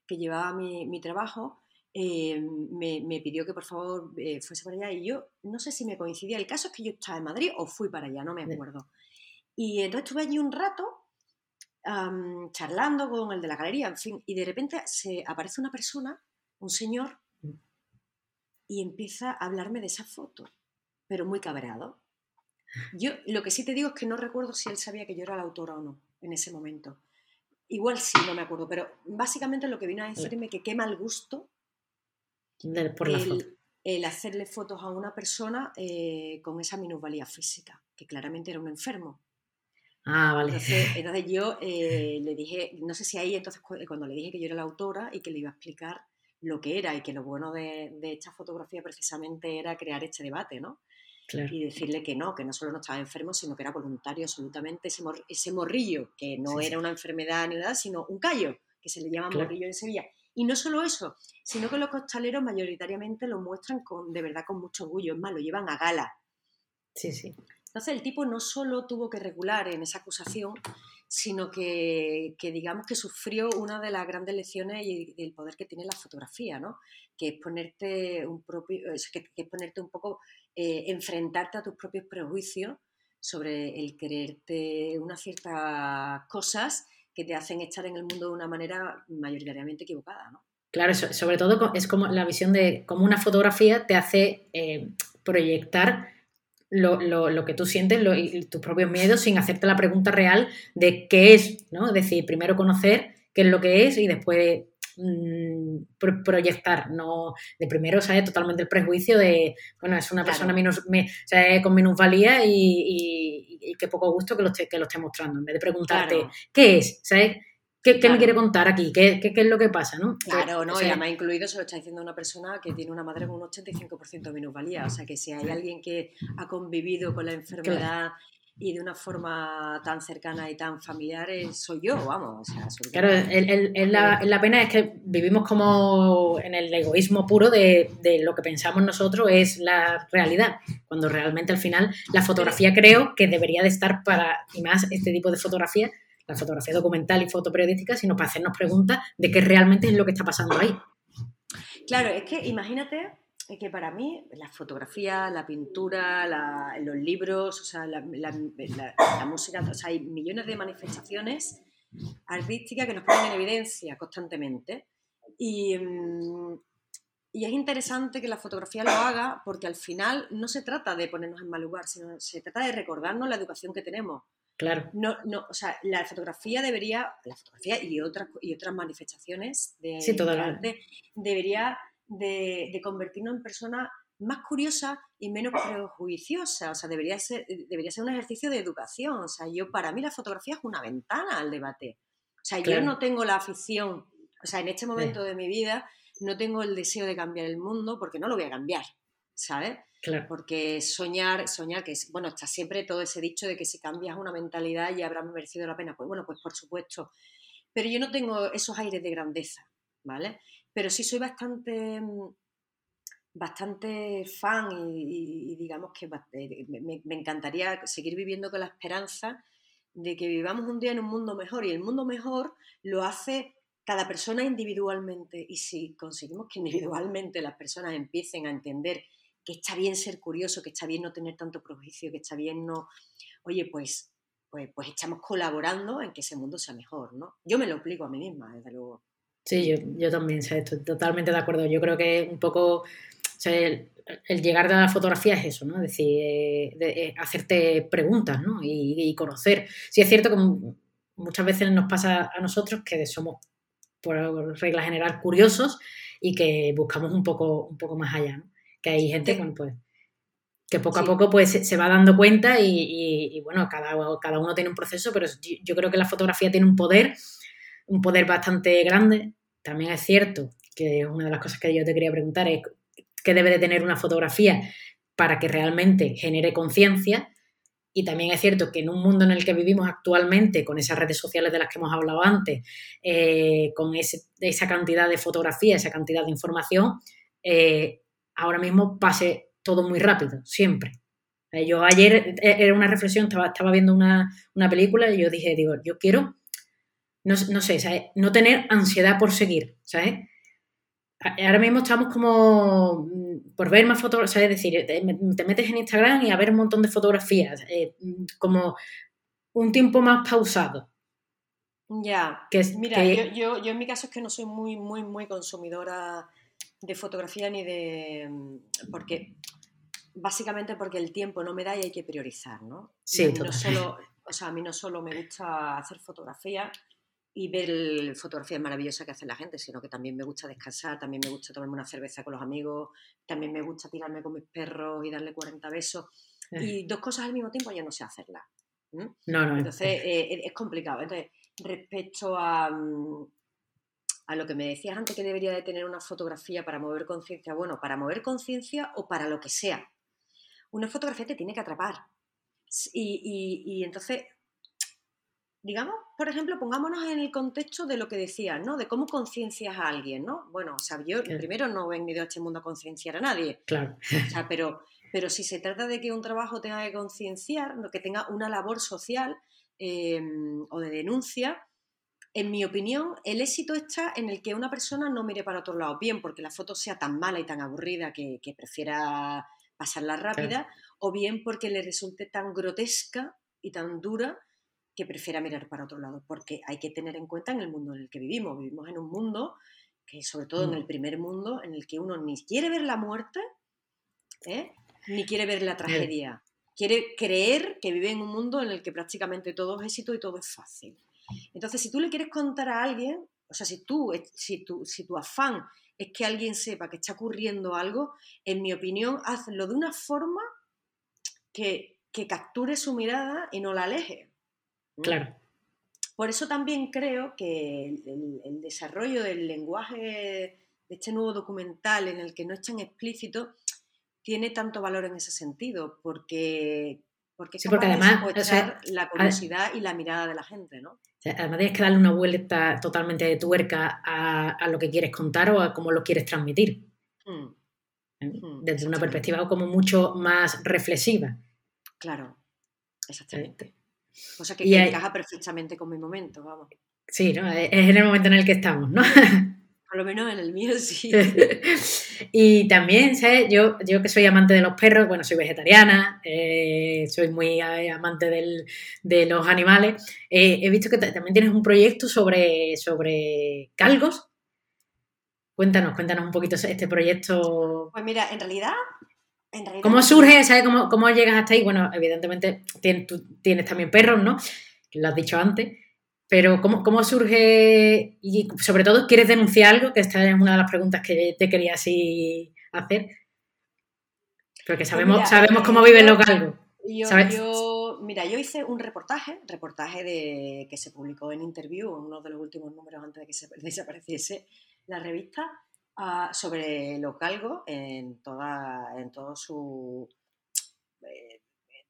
que llevaba mi, mi trabajo, eh, me, pidió que por favor eh, fuese para allá y yo no sé si me coincidía. El caso es que yo estaba en Madrid o fui para allá, no me acuerdo. Y entonces estuve allí un rato charlando con el de la galería, en fin, y de repente se aparece una persona, un señor, mm. y empieza a hablarme de esa foto, pero muy cabreado. Yo lo que sí te digo es que no recuerdo si él sabía que yo era la autora o no en ese momento. Igual sí, no me acuerdo, pero básicamente lo que vino a decirme que qué mal gusto el, hacerle fotos a una persona eh, con esa minusvalía física, que claramente era un enfermo. Ah, vale. Entonces, *laughs* yo eh, le dije, no sé si ahí entonces cuando le dije que yo era la autora y que le iba a explicar lo que era y que lo bueno de, esta fotografía precisamente era crear este debate, ¿no? Y decirle que no, que no solo no estaba enfermo, sino que era voluntario absolutamente ese, morrillo, que no era una enfermedad ni nada, sino un callo, que se le llama morrillo en Sevilla. Y no solo eso, sino que los costaleros mayoritariamente lo muestran con, de verdad con mucho orgullo, es más, lo llevan a gala. Sí, sí. Entonces el tipo no solo tuvo que regular en esa acusación, sino que, digamos que sufrió una de las grandes lecciones y del poder que tiene la fotografía, ¿no? Que es ponerte un propio, que, es ponerte un poco, eh, enfrentarte a tus propios prejuicios sobre el creerte unas ciertas cosas que te hacen estar en el mundo de una manera mayoritariamente equivocada, ¿no? Claro, sobre todo es como la visión de cómo una fotografía te hace eh, proyectar lo, lo, lo, que tú sientes y tus propios miedos sin hacerte la pregunta real de qué es, ¿no? Es decir, primero conocer qué es lo que es y después mm, proyectar, no de primero, ¿sabes? Totalmente el prejuicio de, bueno, es una persona con minusvalía y, y, qué poco gusto que lo, esté, que lo esté mostrando, en vez de preguntarte, ¿qué es? ¿Sabes? ¿Qué, me quiere contar aquí? ¿Qué, ¿Qué, es lo que pasa? ¿no? Claro, no, y además incluido se lo está diciendo una persona que tiene una madre con un 85% de minusvalía. O sea que si hay alguien que ha convivido con la enfermedad y de una forma tan cercana y tan familiar, eh, soy yo, vamos. claro, el, la, pena es que vivimos como en el egoísmo puro de, de lo que pensamos nosotros es la realidad, cuando realmente al final la fotografía creo que debería de estar para, y más este tipo de fotografía, la fotografía documental y fotoperiodística, sino para hacernos preguntas de qué realmente es lo que está pasando ahí. Claro, es que imagínate que para mí la fotografía, la pintura, los libros, o sea, la, música, o sea, hay millones de manifestaciones artísticas que nos ponen en evidencia constantemente. Y, mm, y es interesante que la fotografía lo haga porque al final no se trata de ponernos en mal lugar, sino se trata de recordarnos la educación que tenemos. Claro. No, no, o sea, la fotografía debería, la fotografía y otras, y otras manifestaciones de, arte, debería de, convertirnos en personas más curiosas y menos prejuiciosas. O sea, debería ser, debería ser un ejercicio de educación. O sea, yo, para mí la fotografía es una ventana al debate. O sea, yo no tengo la afición, o sea, en este momento de mi vida no tengo el deseo de cambiar el mundo porque no lo voy a cambiar, ¿sabes? Porque soñar, soñar, que es, bueno, está siempre todo ese dicho de que si cambias una mentalidad ya habrá merecido la pena. Pues bueno, pues por supuesto. Pero yo no tengo esos aires de grandeza, ¿vale? Pero sí soy bastante, mm, bastante fan y, digamos que eh, me, encantaría seguir viviendo con la esperanza de que vivamos un día en un mundo mejor. Y el mundo mejor lo hace cada persona individualmente. Y si conseguimos que *laughs* individualmente las personas empiecen a entender que está bien ser curioso, que está bien no tener tanto prejuicio, que está bien no, oye, pues, pues, pues estamos colaborando en que ese mundo sea mejor, ¿no? Yo me lo explico a mí misma, desde luego. Sí, yo, también, estoy totalmente de acuerdo. Yo creo que un poco, el, llegar de la fotografía es eso, ¿no? Es decir, eh, eh, hacerte preguntas, ¿no? Y, conocer. Sí es cierto que muchas veces nos pasa a nosotros que somos, por regla general, curiosos y que buscamos un poco, un poco más allá, ¿no? que hay gente pues, que poco a poco pues se va dando cuenta y, bueno, cada, cada, uno tiene un proceso, pero yo creo que la fotografía tiene un poder, un poder bastante grande. También es cierto que una de las cosas que yo te quería preguntar es qué debe de tener una fotografía para que realmente genere conciencia. Y también es cierto que en un mundo en el que vivimos actualmente, con esas redes sociales de las que hemos hablado antes, eh, con esa cantidad de fotografía, esa cantidad de información, eh, ahora mismo pase todo muy rápido, siempre. Eh, yo ayer era una reflexión, estaba, estaba viendo una, película y yo dije, digo, yo quiero, no, sé, ¿sabes? no tener ansiedad por seguir, ¿sabes? Ahora mismo estamos como mm, por ver más fotos, ¿sabes? Es decir, te, metes en Instagram y a ver un montón de fotografías, eh, como un tiempo más pausado. Ya, que mira, yo, yo, en mi caso es que no soy muy, muy, muy consumidora de fotografía ni de... Mm, porque básicamente porque el tiempo no me da y hay que priorizar, ¿no? Sí, no solo, o sea, a mí no solo me gusta hacer fotografía y ver fotografías maravillosas que hace la gente, sino que también me gusta descansar, también me gusta tomarme una cerveza con los amigos, también me gusta tirarme con mis perros y darle 40 besos. Y dos cosas al mismo tiempo yo no sé hacerlas. No, no. Entonces eh, es complicado. Entonces, respecto a, mm, a lo que me decías antes que debería de tener una fotografía para mover conciencia, bueno, para mover conciencia o para lo que sea. Una fotografía te tiene que atrapar. Y, entonces, digamos, por ejemplo, pongámonos en el contexto de lo que decías, ¿no? De cómo conciencias a alguien, ¿no? Bueno, o sea, yo primero no he venido a este mundo a concienciar a nadie. Claro. O sea, pero, pero si se trata de que un trabajo tenga que concienciar, que tenga una labor social em, o de denuncia, en mi opinión, el éxito está en el que una persona no mire para otro lado, bien porque la foto sea tan mala y tan aburrida que, prefiera pasarla rápida, o bien porque le resulte tan grotesca y tan dura que prefiera mirar para otro lado, porque hay que tener en cuenta en el mundo en el que vivimos. Vivimos en un mundo que, sobre todo en mm. el primer mundo, en el que uno ni quiere ver la muerte, ¿eh? ni quiere ver la tragedia. Quiere creer que vive en un mundo en el que prácticamente todo es éxito y todo es fácil. Entonces, si tú le quieres contar a alguien, o sea, si tú, si tu, si tu afán es que alguien sepa que está ocurriendo algo, en mi opinión, hazlo de una forma que, capture su mirada y no la aleje. Claro. Por eso también creo que el, desarrollo del lenguaje de este nuevo documental en el que no es tan explícito tiene tanto valor en ese sentido, porque porque, sí, porque además la curiosidad y la mirada de la gente, ¿no? además tienes que darle una vuelta totalmente de tuerca a, lo que quieres contar o a cómo lo quieres transmitir. ¿Eh? Hmm, Desde una perspectiva como mucho más reflexiva. Claro, exactamente. Cosa que, encaja perfectamente con mi momento, vamos. Sí, ¿no? Es en el momento en el que estamos, ¿no? *laughs* Por lo menos en el mío sí. *laughs* y también, ¿sabes? Yo, yo que soy amante de los perros, bueno, soy vegetariana, eh, soy muy eh, amante de los animales. Eh, he visto que también tienes un proyecto sobre, sobre calgos. Cuéntanos, cuéntanos un poquito este proyecto. Pues mira, en realidad ¿Cómo surge? ¿Sabes cómo, cómo, llegas hasta ahí? Bueno, evidentemente tienes, tú tienes también perros, ¿no? Lo has dicho antes. Pero ¿cómo, surge y sobre todo quieres denunciar algo? Que esta es una de las preguntas que te quería así hacer. Porque pues sabemos, sabemos cómo viven los galgos. Yo, mira, yo hice un reportaje, reportaje de, que se publicó en Interview, uno de los últimos números antes de que se *laughs* desapareciese la revista, ah, sobre los galgos en, toda, en todo su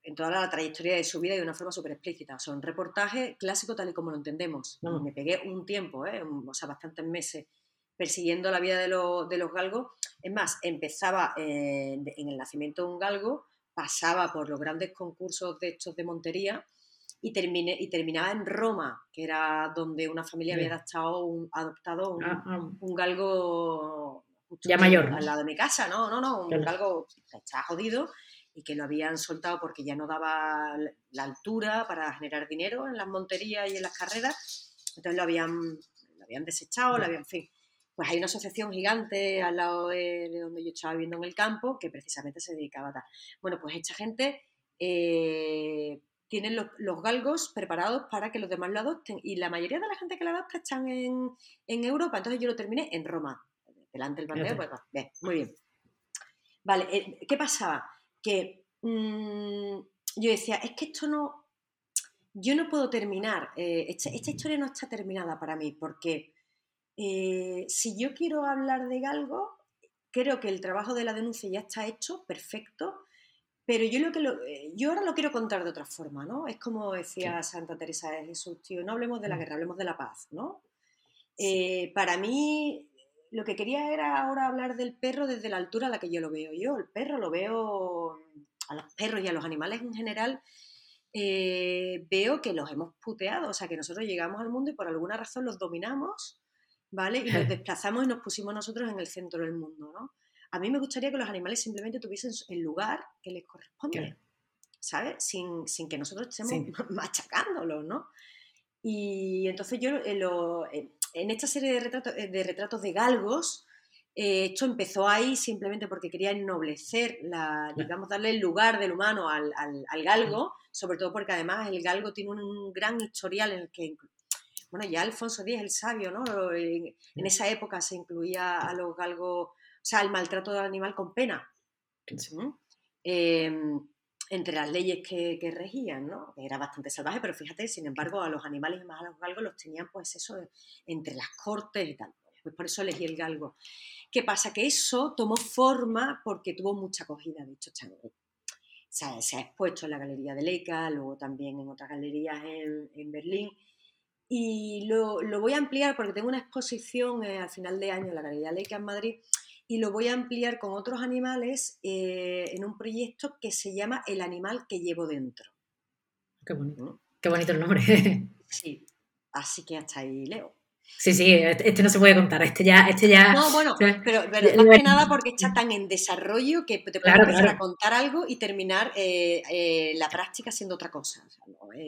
en toda la trayectoria de su vida de una forma súper explícita. Son reportajes clásicos tal y como lo entendemos. Me pegué un tiempo, ¿eh? o sea, bastantes meses persiguiendo la vida de, de los galgos. Es más, empezaba en el nacimiento de un galgo, pasaba por los grandes concursos de estos de Montería y, terminé, y terminaba en Roma, que era donde una familia había adoptado un, adoptado un, ah, ah. galgo ya mayor. Al lado de mi casa, no, no, no, un galgo que está jodido y que lo habían soltado porque ya no daba la altura para generar dinero en las monterías y en las carreras, entonces lo habían, lo habían desechado, lo habían, en fin. Pues hay una asociación gigante al lado de, donde yo estaba viviendo en el campo que precisamente se dedicaba a tal. Bueno, pues esta gente eh, tiene los, galgos preparados para que los demás lo adopten. Y la mayoría de la gente que lo adopta están en, Europa, entonces yo lo terminé en Roma, delante del bandero, pues bien, muy bien. Vale, eh, ¿qué pasaba? que mm, yo decía, es que esto no, yo no puedo terminar, eh, esta, historia no está terminada para mí, porque eh, si yo quiero hablar de algo, creo que el trabajo de la denuncia ya está hecho, perfecto, pero yo, lo que eh, yo ahora lo quiero contar de otra forma, ¿no? Es como decía Santa Teresa de Jesús, tío, no hablemos de la mm. guerra, hablemos de la paz, ¿no? para mí, lo que quería era ahora hablar del perro desde la altura a la que yo lo veo yo. El perro lo veo, a los perros y a los animales en general, eh, veo que los hemos puteado, o sea, que nosotros llegamos al mundo y por alguna razón los dominamos, ¿vale? Y nos *laughs* desplazamos y nos pusimos nosotros en el centro del mundo, ¿no? A mí me gustaría que los animales simplemente tuviesen el lugar que les corresponde, ¿sabes? Sin, que nosotros estemos *laughs* machacándolos, ¿no? Y entonces yo eh, lo, eh, en esta serie de retratos eh, de, retratos de galgos, eh, esto empezó ahí simplemente porque quería ennoblecer, la, digamos, darle el lugar del humano al, galgo, sobre todo porque además el galgo tiene un, gran historial en el que, bueno, ya Alfonso X, el sabio, ¿no? En, esa época se incluía a los galgos, o sea, el maltrato del animal con pena. ¿Mm? Em, entre las leyes que, regían, ¿no? Era bastante salvaje, pero fíjate, sin embargo, a los animales y más a los galgos los tenían, pues eso, entre las cortes y tal. pues por eso elegí el galgo. ¿Qué pasa? Que eso tomó forma porque tuvo mucha acogida, de hecho, se ha, se ha expuesto en la Galería de Leica, luego también en otras galerías en, en Berlín. Y lo, lo, voy a ampliar porque tengo una exposición eh, al final de año en la Galería Leica en Madrid y lo voy a ampliar con otros animales eh, en un proyecto que se llama El animal que llevo dentro. Qué bonito. ¿Mm? Qué bonito el nombre. *laughs* sí, así que hasta ahí leo. Sí, sí, este, este no se puede contar, este ya... Este ya no, bueno, *laughs* pero, pero más que nada porque está tan en desarrollo que te puedes empezar a contar algo y terminar eh, eh, la práctica siendo otra cosa.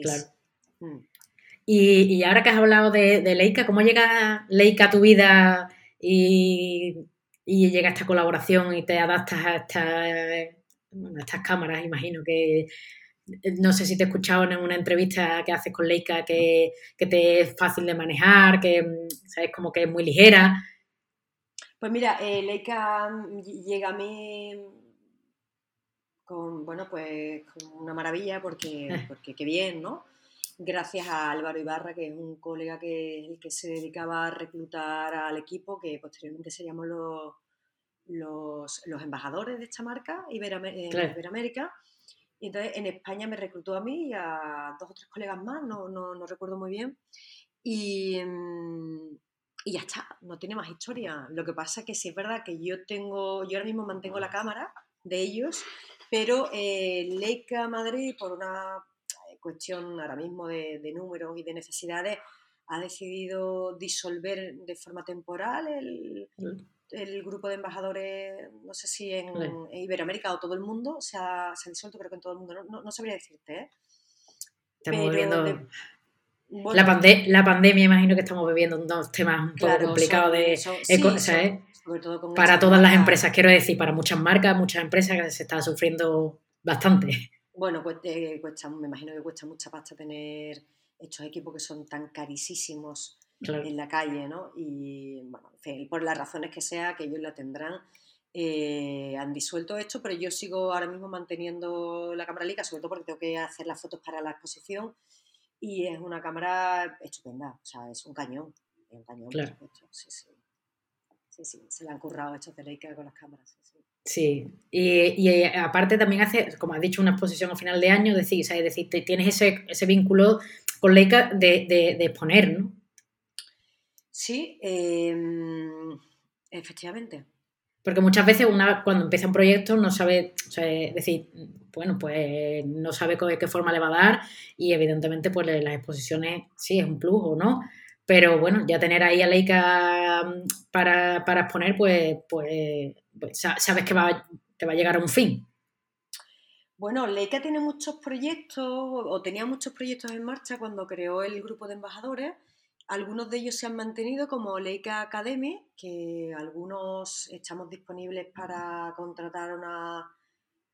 Claro. Mm. Y, y, ahora que has hablado de, de, Leica, ¿cómo llega Leica a tu vida y, y, llega esta colaboración y te adaptas a, esta, bueno, a estas cámaras? Imagino que no sé si te he escuchado en una entrevista que haces con Leica que, te es fácil de manejar, que sabes como que es muy ligera. Pues mira, eh, Leica llega a mí con, bueno, pues con una maravilla porque, eh. porque qué bien, ¿no? Gracias a Álvaro Ibarra, que es un colega que, el que se dedicaba a reclutar al equipo, que posteriormente seríamos los, los, embajadores de esta marca, Iberoamérica. Y entonces en España me reclutó a mí y a dos o tres colegas más, no, no, no recuerdo muy bien. Y, mm, y, ya está, no tiene más historia. Lo que pasa es que sí es verdad que yo tengo, yo ahora mismo mantengo la cámara de ellos, pero eh, Leica Madrid, por una cuestión ahora mismo de, de números y de necesidades, ha decidido disolver de forma temporal el, el grupo de embajadores, no sé si en, Iberoamérica o todo el mundo, se ha, se ha, disuelto, creo que en todo el mundo, no, no, sabría decirte. ¿eh? Estamos viviendo... la, la, pandemia, imagino que estamos viviendo unos temas un poco complicados de... sobre todo para todas las empresas, quiero decir, para muchas marcas, muchas empresas que se está sufriendo bastante. Bueno, pues eh, cuesta, me imagino que cuesta mucha pasta tener estos equipos que son tan carísimos en la calle, ¿no? Y bueno, por las razones que sea, que ellos la tendrán, eh, han disuelto esto, pero yo sigo ahora mismo manteniendo la cámara Leica, sobre todo porque tengo que hacer las fotos para la exposición y es una cámara estupenda, o sea, es un cañón, es un cañón, claro. sí, sí. Sí, sí, se le han currado estos de Leica con las cámaras. Sí, sí. Y, y, aparte también hace, como has dicho, una exposición a final de año, decir, es decir, tienes ese, ese vínculo con Leica de, de, de exponer, ¿no? Sí, em, efectivamente. Porque muchas veces una, cuando empieza un proyecto no sabe, o sea, decir, bueno, pues no sabe qué forma le va a dar y evidentemente pues las exposiciones sí es un plus o no, pero bueno, ya tener ahí a Leica mm, para, para exponer, pues, pues, pues sabes que va, te va a llegar a un fin. Bueno, Leica tiene muchos proyectos o tenía muchos proyectos en marcha cuando creó el grupo de embajadores algunos de ellos se han mantenido como Leica Academy, que algunos estamos disponibles para contratar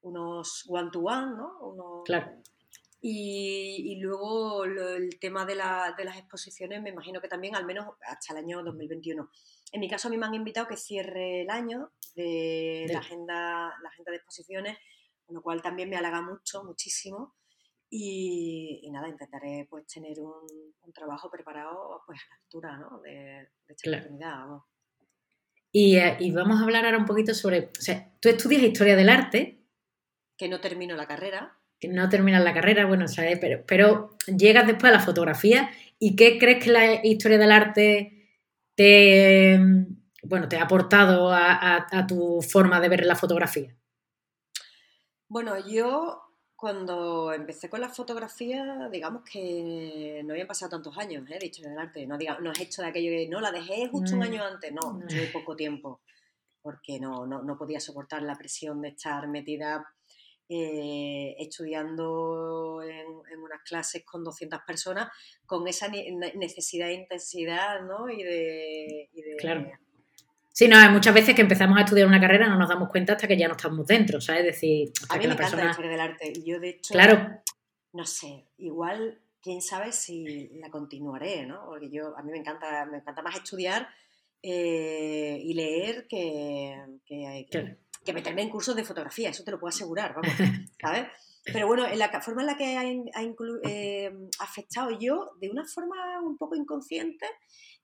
unos one-to-one, ¿no? claro. Y, luego el tema de, las exposiciones, me imagino que también al menos hasta el año 2021. En mi caso a mí me han invitado que cierre el año de, La, agenda, la agenda de exposiciones, con lo cual también me halaga mucho, muchísimo. Y, nada, intentaré pues tener un, trabajo preparado pues a la altura ¿no? de, esta oportunidad. Y, eh, y, vamos a hablar ahora un poquito sobre, o sea, tú estudias historia del arte. Que no termino la carrera. Que no terminas la carrera, bueno, ¿sabes? Pero, pero llegas después a la fotografía y ¿qué crees que la historia del arte te, bueno, te ha aportado a, a tu forma de ver la fotografía? Bueno, yo cuando empecé con la fotografía, digamos que no habían pasado tantos años ¿eh? de historia del arte. No, no es hecho de aquello que no la dejé justo un mm. año antes, no, muy poco tiempo, porque no, no, podía soportar la presión de estar metida eh, estudiando en, unas clases con 200 personas, con esa necesidad de intensidad ¿no? y de, y de claro Sí, no, hay muchas veces que empezamos a estudiar una carrera no nos damos cuenta hasta que ya no estamos dentro, ¿sabes? Es decir, a mí me encanta la historia del arte. Yo, de hecho, claro. no sé, igual, quién sabe si la continuaré, ¿no? Porque yo, a mí me encanta, me encanta más estudiar eh, y leer que, que, que, meterme en cursos de fotografía, eso te lo puedo asegurar, vamos, *laughs* ¿sabes? Pero bueno, en la forma en la que ha, eh, afectado yo, de una forma un poco inconsciente,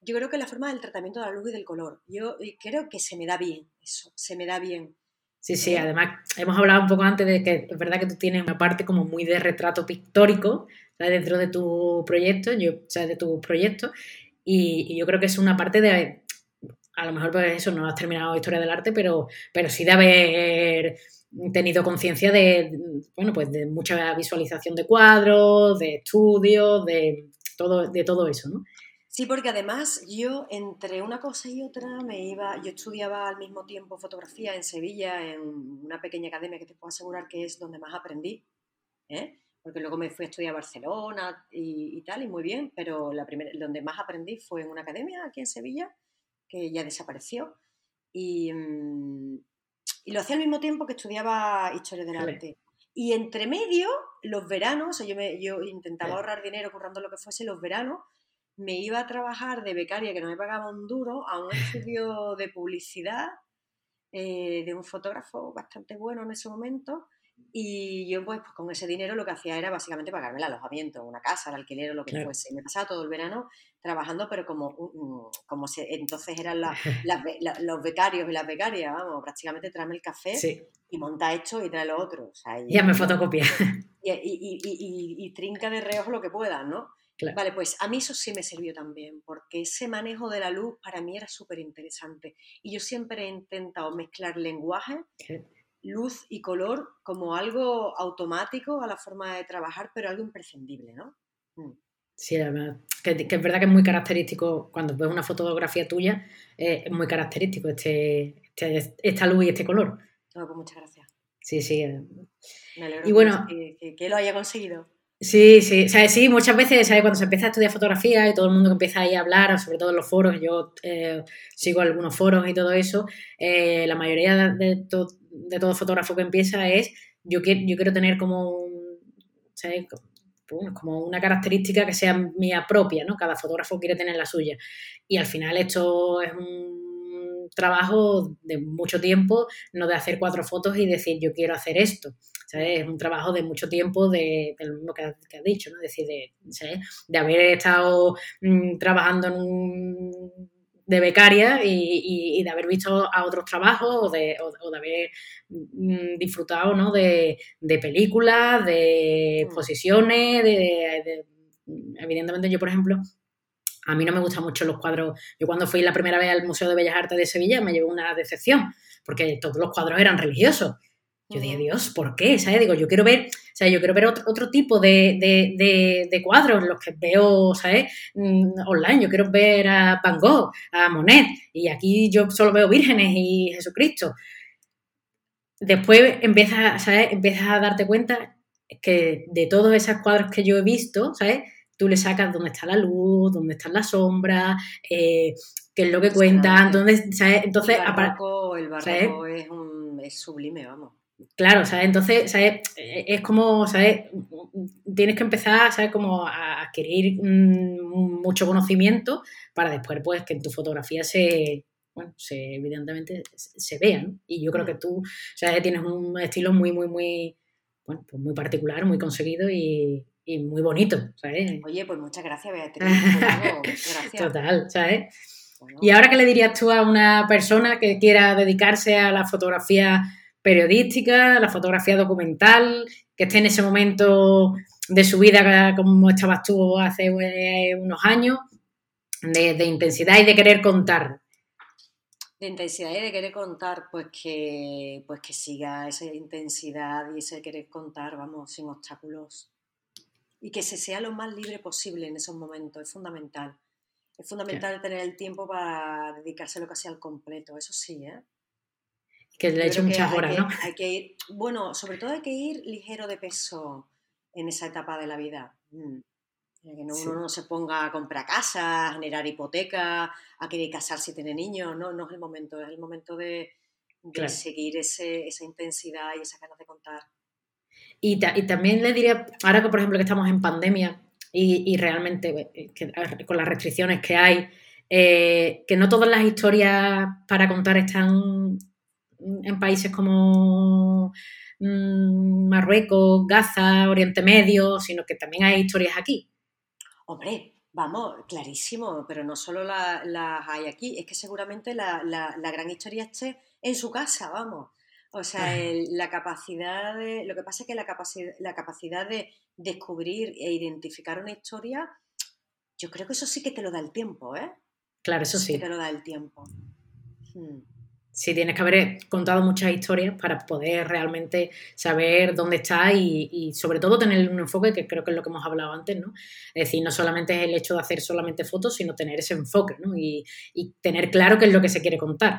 yo creo que la forma del tratamiento de la luz y del color. Yo creo que se me da bien eso, se me da bien. Sí, sí, además hemos hablado un poco antes de que es verdad que tú tienes una parte como muy de retrato pictórico dentro de tu proyecto, yo, o sea, de tus proyectos, y, yo creo que es una parte de, a lo mejor pues eso, no has terminado historia del arte, pero, pero sí de haber tenido conciencia de, bueno, pues de mucha visualización de cuadros, de estudios, de todo, de todo eso, ¿no? Sí, porque además yo entre una cosa y otra me iba, yo estudiaba al mismo tiempo fotografía en Sevilla, en una pequeña academia que te puedo asegurar que es donde más aprendí, ¿eh? porque luego me fui a estudiar a Barcelona y, tal, y muy bien, pero la primera, donde más aprendí fue en una academia aquí en Sevilla, que ya desapareció, y, mm, y lo hacía al mismo tiempo que estudiaba Historia del Arte. Y entre medio, los veranos, yo, me, yo intentaba ahorrar dinero currando lo que fuese, los veranos me iba a trabajar de becaria, que no me pagaba un duro, a un *laughs* estudio de publicidad eh, de un fotógrafo bastante bueno en ese momento. Y yo, pues, pues, con ese dinero lo que hacía era básicamente pagarme el alojamiento, una casa, el alquiler o lo que fuese. Me pasaba todo el verano trabajando, pero como, como se, entonces eran *laughs* los becarios y las becarias, vamos, prácticamente tráeme el café y monta esto y trae lo otro. ya me fotocopia. *laughs* Y, y, y, y, trinca de reojo lo que puedas, ¿no? Vale, pues a mí eso sí me sirvió también, porque ese manejo de la luz para mí era súper interesante. Y yo siempre he intentado mezclar lenguaje, luz y color como algo automático a la forma de trabajar, pero algo imprescindible, ¿no? Mm. Sí, además, que, es verdad que es muy característico, cuando ves una fotografía tuya, eh, es muy característico este, este, esta luz y este color. pues muchas gracias. Sí, sí. Eh. Me alegro y bueno, que lo haya conseguido. Sí, sí, o sea, sí, muchas veces, ¿sabes? Cuando se empieza a estudiar fotografía y todo el mundo empieza ahí a hablar, sobre todo en los foros, yo eh, sigo algunos foros y todo eso, eh, la mayoría de, de todo fotógrafo que empieza es, yo quiero, yo quiero tener como, ¿sabes? como una característica que sea mía propia, ¿no? Cada fotógrafo quiere tener la suya. Y al final esto es un trabajo de mucho tiempo, no de hacer cuatro fotos y decir yo quiero hacer esto. Es un trabajo de mucho tiempo, de, lo mismo que has, dicho, ¿no? Es decir, de, haber estado mm, trabajando de becaria y, de haber visto a otros trabajos o de, haber mm, disfrutado ¿no? de, películas, de mm. exposiciones, de, evidentemente yo, por ejemplo, a mí no me gustan mucho los cuadros. Yo cuando fui la primera vez al Museo de Bellas Artes de Sevilla me llevó una decepción, porque todos los cuadros eran religiosos. Yo dije, Dios, ¿por qué? ¿Sabes? Digo, yo quiero ver, o sea, yo quiero ver otro, tipo de, de, de, cuadros, los que veo, ¿sabes? Mm, online. Yo quiero ver a Van Gogh, a Monet, y aquí yo solo veo vírgenes y Jesucristo. Después empiezas, ¿sabes? Empiezas a darte cuenta que de todos esos cuadros que yo he visto, ¿sabes? Tú le sacas dónde está la luz, dónde están las sombras, eh, qué es lo que cuentan, dónde, ¿sabes? Entonces, el barroco, el barroco es, un, es sublime, vamos. Claro, ¿sabes? Entonces, ¿sabes? Es como, ¿sabes? Tienes que empezar, ¿sabes? Como a adquirir mucho conocimiento para después, pues, que en tu fotografía se, bueno, se, evidentemente se vean. Y yo creo que mm. tú, ¿sabes? Tienes un estilo muy, muy, muy, bueno, pues muy particular, muy conseguido y, muy bonito, ¿sabes? Oye, pues muchas gracias, Beatriz. *laughs* gracias. Total, ¿sabes? Y ahora, ¿qué le dirías tú a una persona que quiera dedicarse a la fotografía periodística, la fotografía documental, que esté en ese momento de su vida como estabas tú hace eh, unos años, de, intensidad y de querer contar. De intensidad y de querer contar, pues que, pues que siga esa intensidad y ese querer contar, vamos, sin obstáculos. Y que se sea lo más libre posible en esos momentos, es fundamental. Es fundamental tener el tiempo para dedicárselo casi al completo, eso sí, ¿eh? Que le he hecho muchas horas, ¿no? Hay que ir, bueno, sobre todo hay que ir ligero de peso en esa etapa de la vida. Mm. Que no, uno no se ponga a comprar casa, a generar hipoteca, a querer casarse y tener niños, no, no es el momento, es el momento de, seguir ese, esa intensidad y esa ganas de contar. Y, y, también le diría, ahora que por ejemplo que estamos en pandemia y, y realmente eh, con las restricciones que hay, eh, que no todas las historias para contar están en países como mm, Marruecos, Gaza, Oriente Medio, sino que también hay historias aquí. Hombre, vamos, clarísimo, pero no solo las hay aquí, es que seguramente la, gran historia esté en su casa, vamos. O sea, la capacidad de. Lo que pasa es que la capacidad, la capacidad de descubrir e identificar una historia, yo creo que eso sí que te lo da el tiempo, ¿eh? Claro, eso sí. te lo da el tiempo. Hmm. Sí, tienes que haber contado muchas historias para poder realmente saber dónde está y, sobre todo tener un enfoque, que creo que es lo que hemos hablado antes, ¿no? Es decir, no solamente es el hecho de hacer solamente fotos, sino tener ese enfoque, ¿no? Y, tener claro qué es lo que se quiere contar.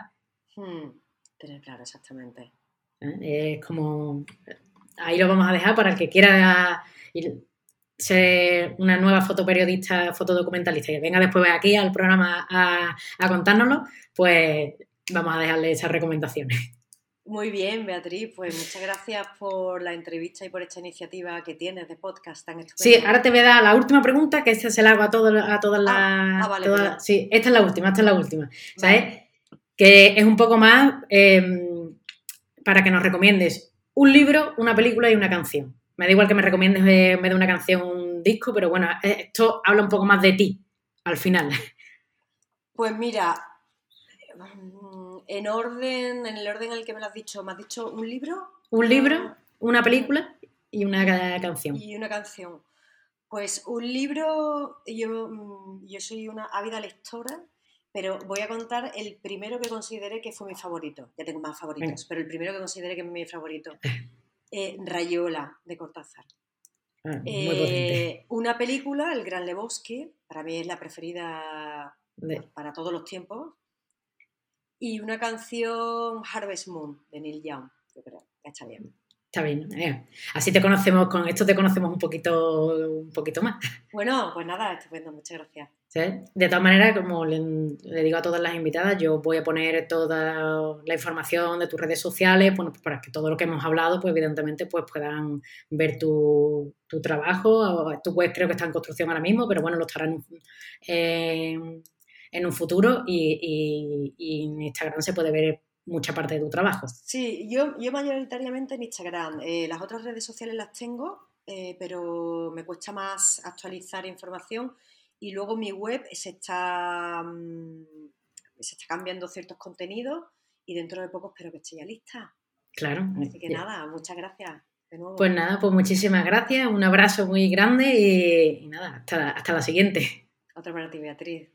Hmm, tener claro, exactamente. ¿Eh? Es como... Ahí lo vamos a dejar para el que quiera ser una nueva fotoperiodista, fotodocumentalista, que venga después aquí al programa a, a contárnoslo, pues vamos a dejarle esas recomendaciones. Muy bien, Beatriz, pues muchas gracias por la entrevista y por esta iniciativa que tienes de podcast tan estupenda. Sí, ahora te voy a dar la última pregunta, que esta se la hago a, todo, a todas las... Ah, ah vale, sí, esta es la última, esta es la última. ¿Sabes? Que es un poco más em, para que nos recomiendes un libro, una película y una canción. Me da igual que me recomiendes en vez de una canción un disco, pero bueno, esto habla un poco más de ti al final. Pues mira, en orden, en el orden en el que me lo has dicho, ¿me has dicho un libro? Un libro, una película y una canción. Y una canción. Pues un libro, yo, mm, yo soy una ávida lectora, pero voy a contar el primero que consideré que fue mi favorito. Ya tengo más favoritos, pero el primero que consideré que es mi favorito. *laughs* Eh, Rayola, de Cortázar. Ah, eh, una película, El Gran Lebowski, para mí es la preferida para todos los tiempos y una canción Harvest Moon de Neil Young, yo creo, que está bien. Está bien, eh. así te conocemos, con esto te conocemos un poquito, un poquito más. Bueno, pues nada, estupendo, muchas gracias. De todas maneras, como le, digo a todas las invitadas, yo voy a poner toda la información de tus redes sociales, bueno, pues para que todo lo que hemos hablado, pues evidentemente pues puedan ver tu, trabajo. Tu web creo que está en construcción ahora mismo, pero bueno, lo estarán eh, en un futuro y, en Instagram se puede ver mucha parte de tu trabajo. Sí, yo, yo mayoritariamente en Instagram. Eh, las otras redes sociales las tengo, eh, pero me cuesta más actualizar información y luego mi web se está, mm, se está cambiando ciertos contenidos y dentro de poco espero que esté ya lista. Claro. Así que nada, muchas gracias. De nuevo. Pues nada, pues muchísimas gracias, un abrazo muy grande y, nada, hasta, hasta la siguiente. Otra para ti, Beatriz.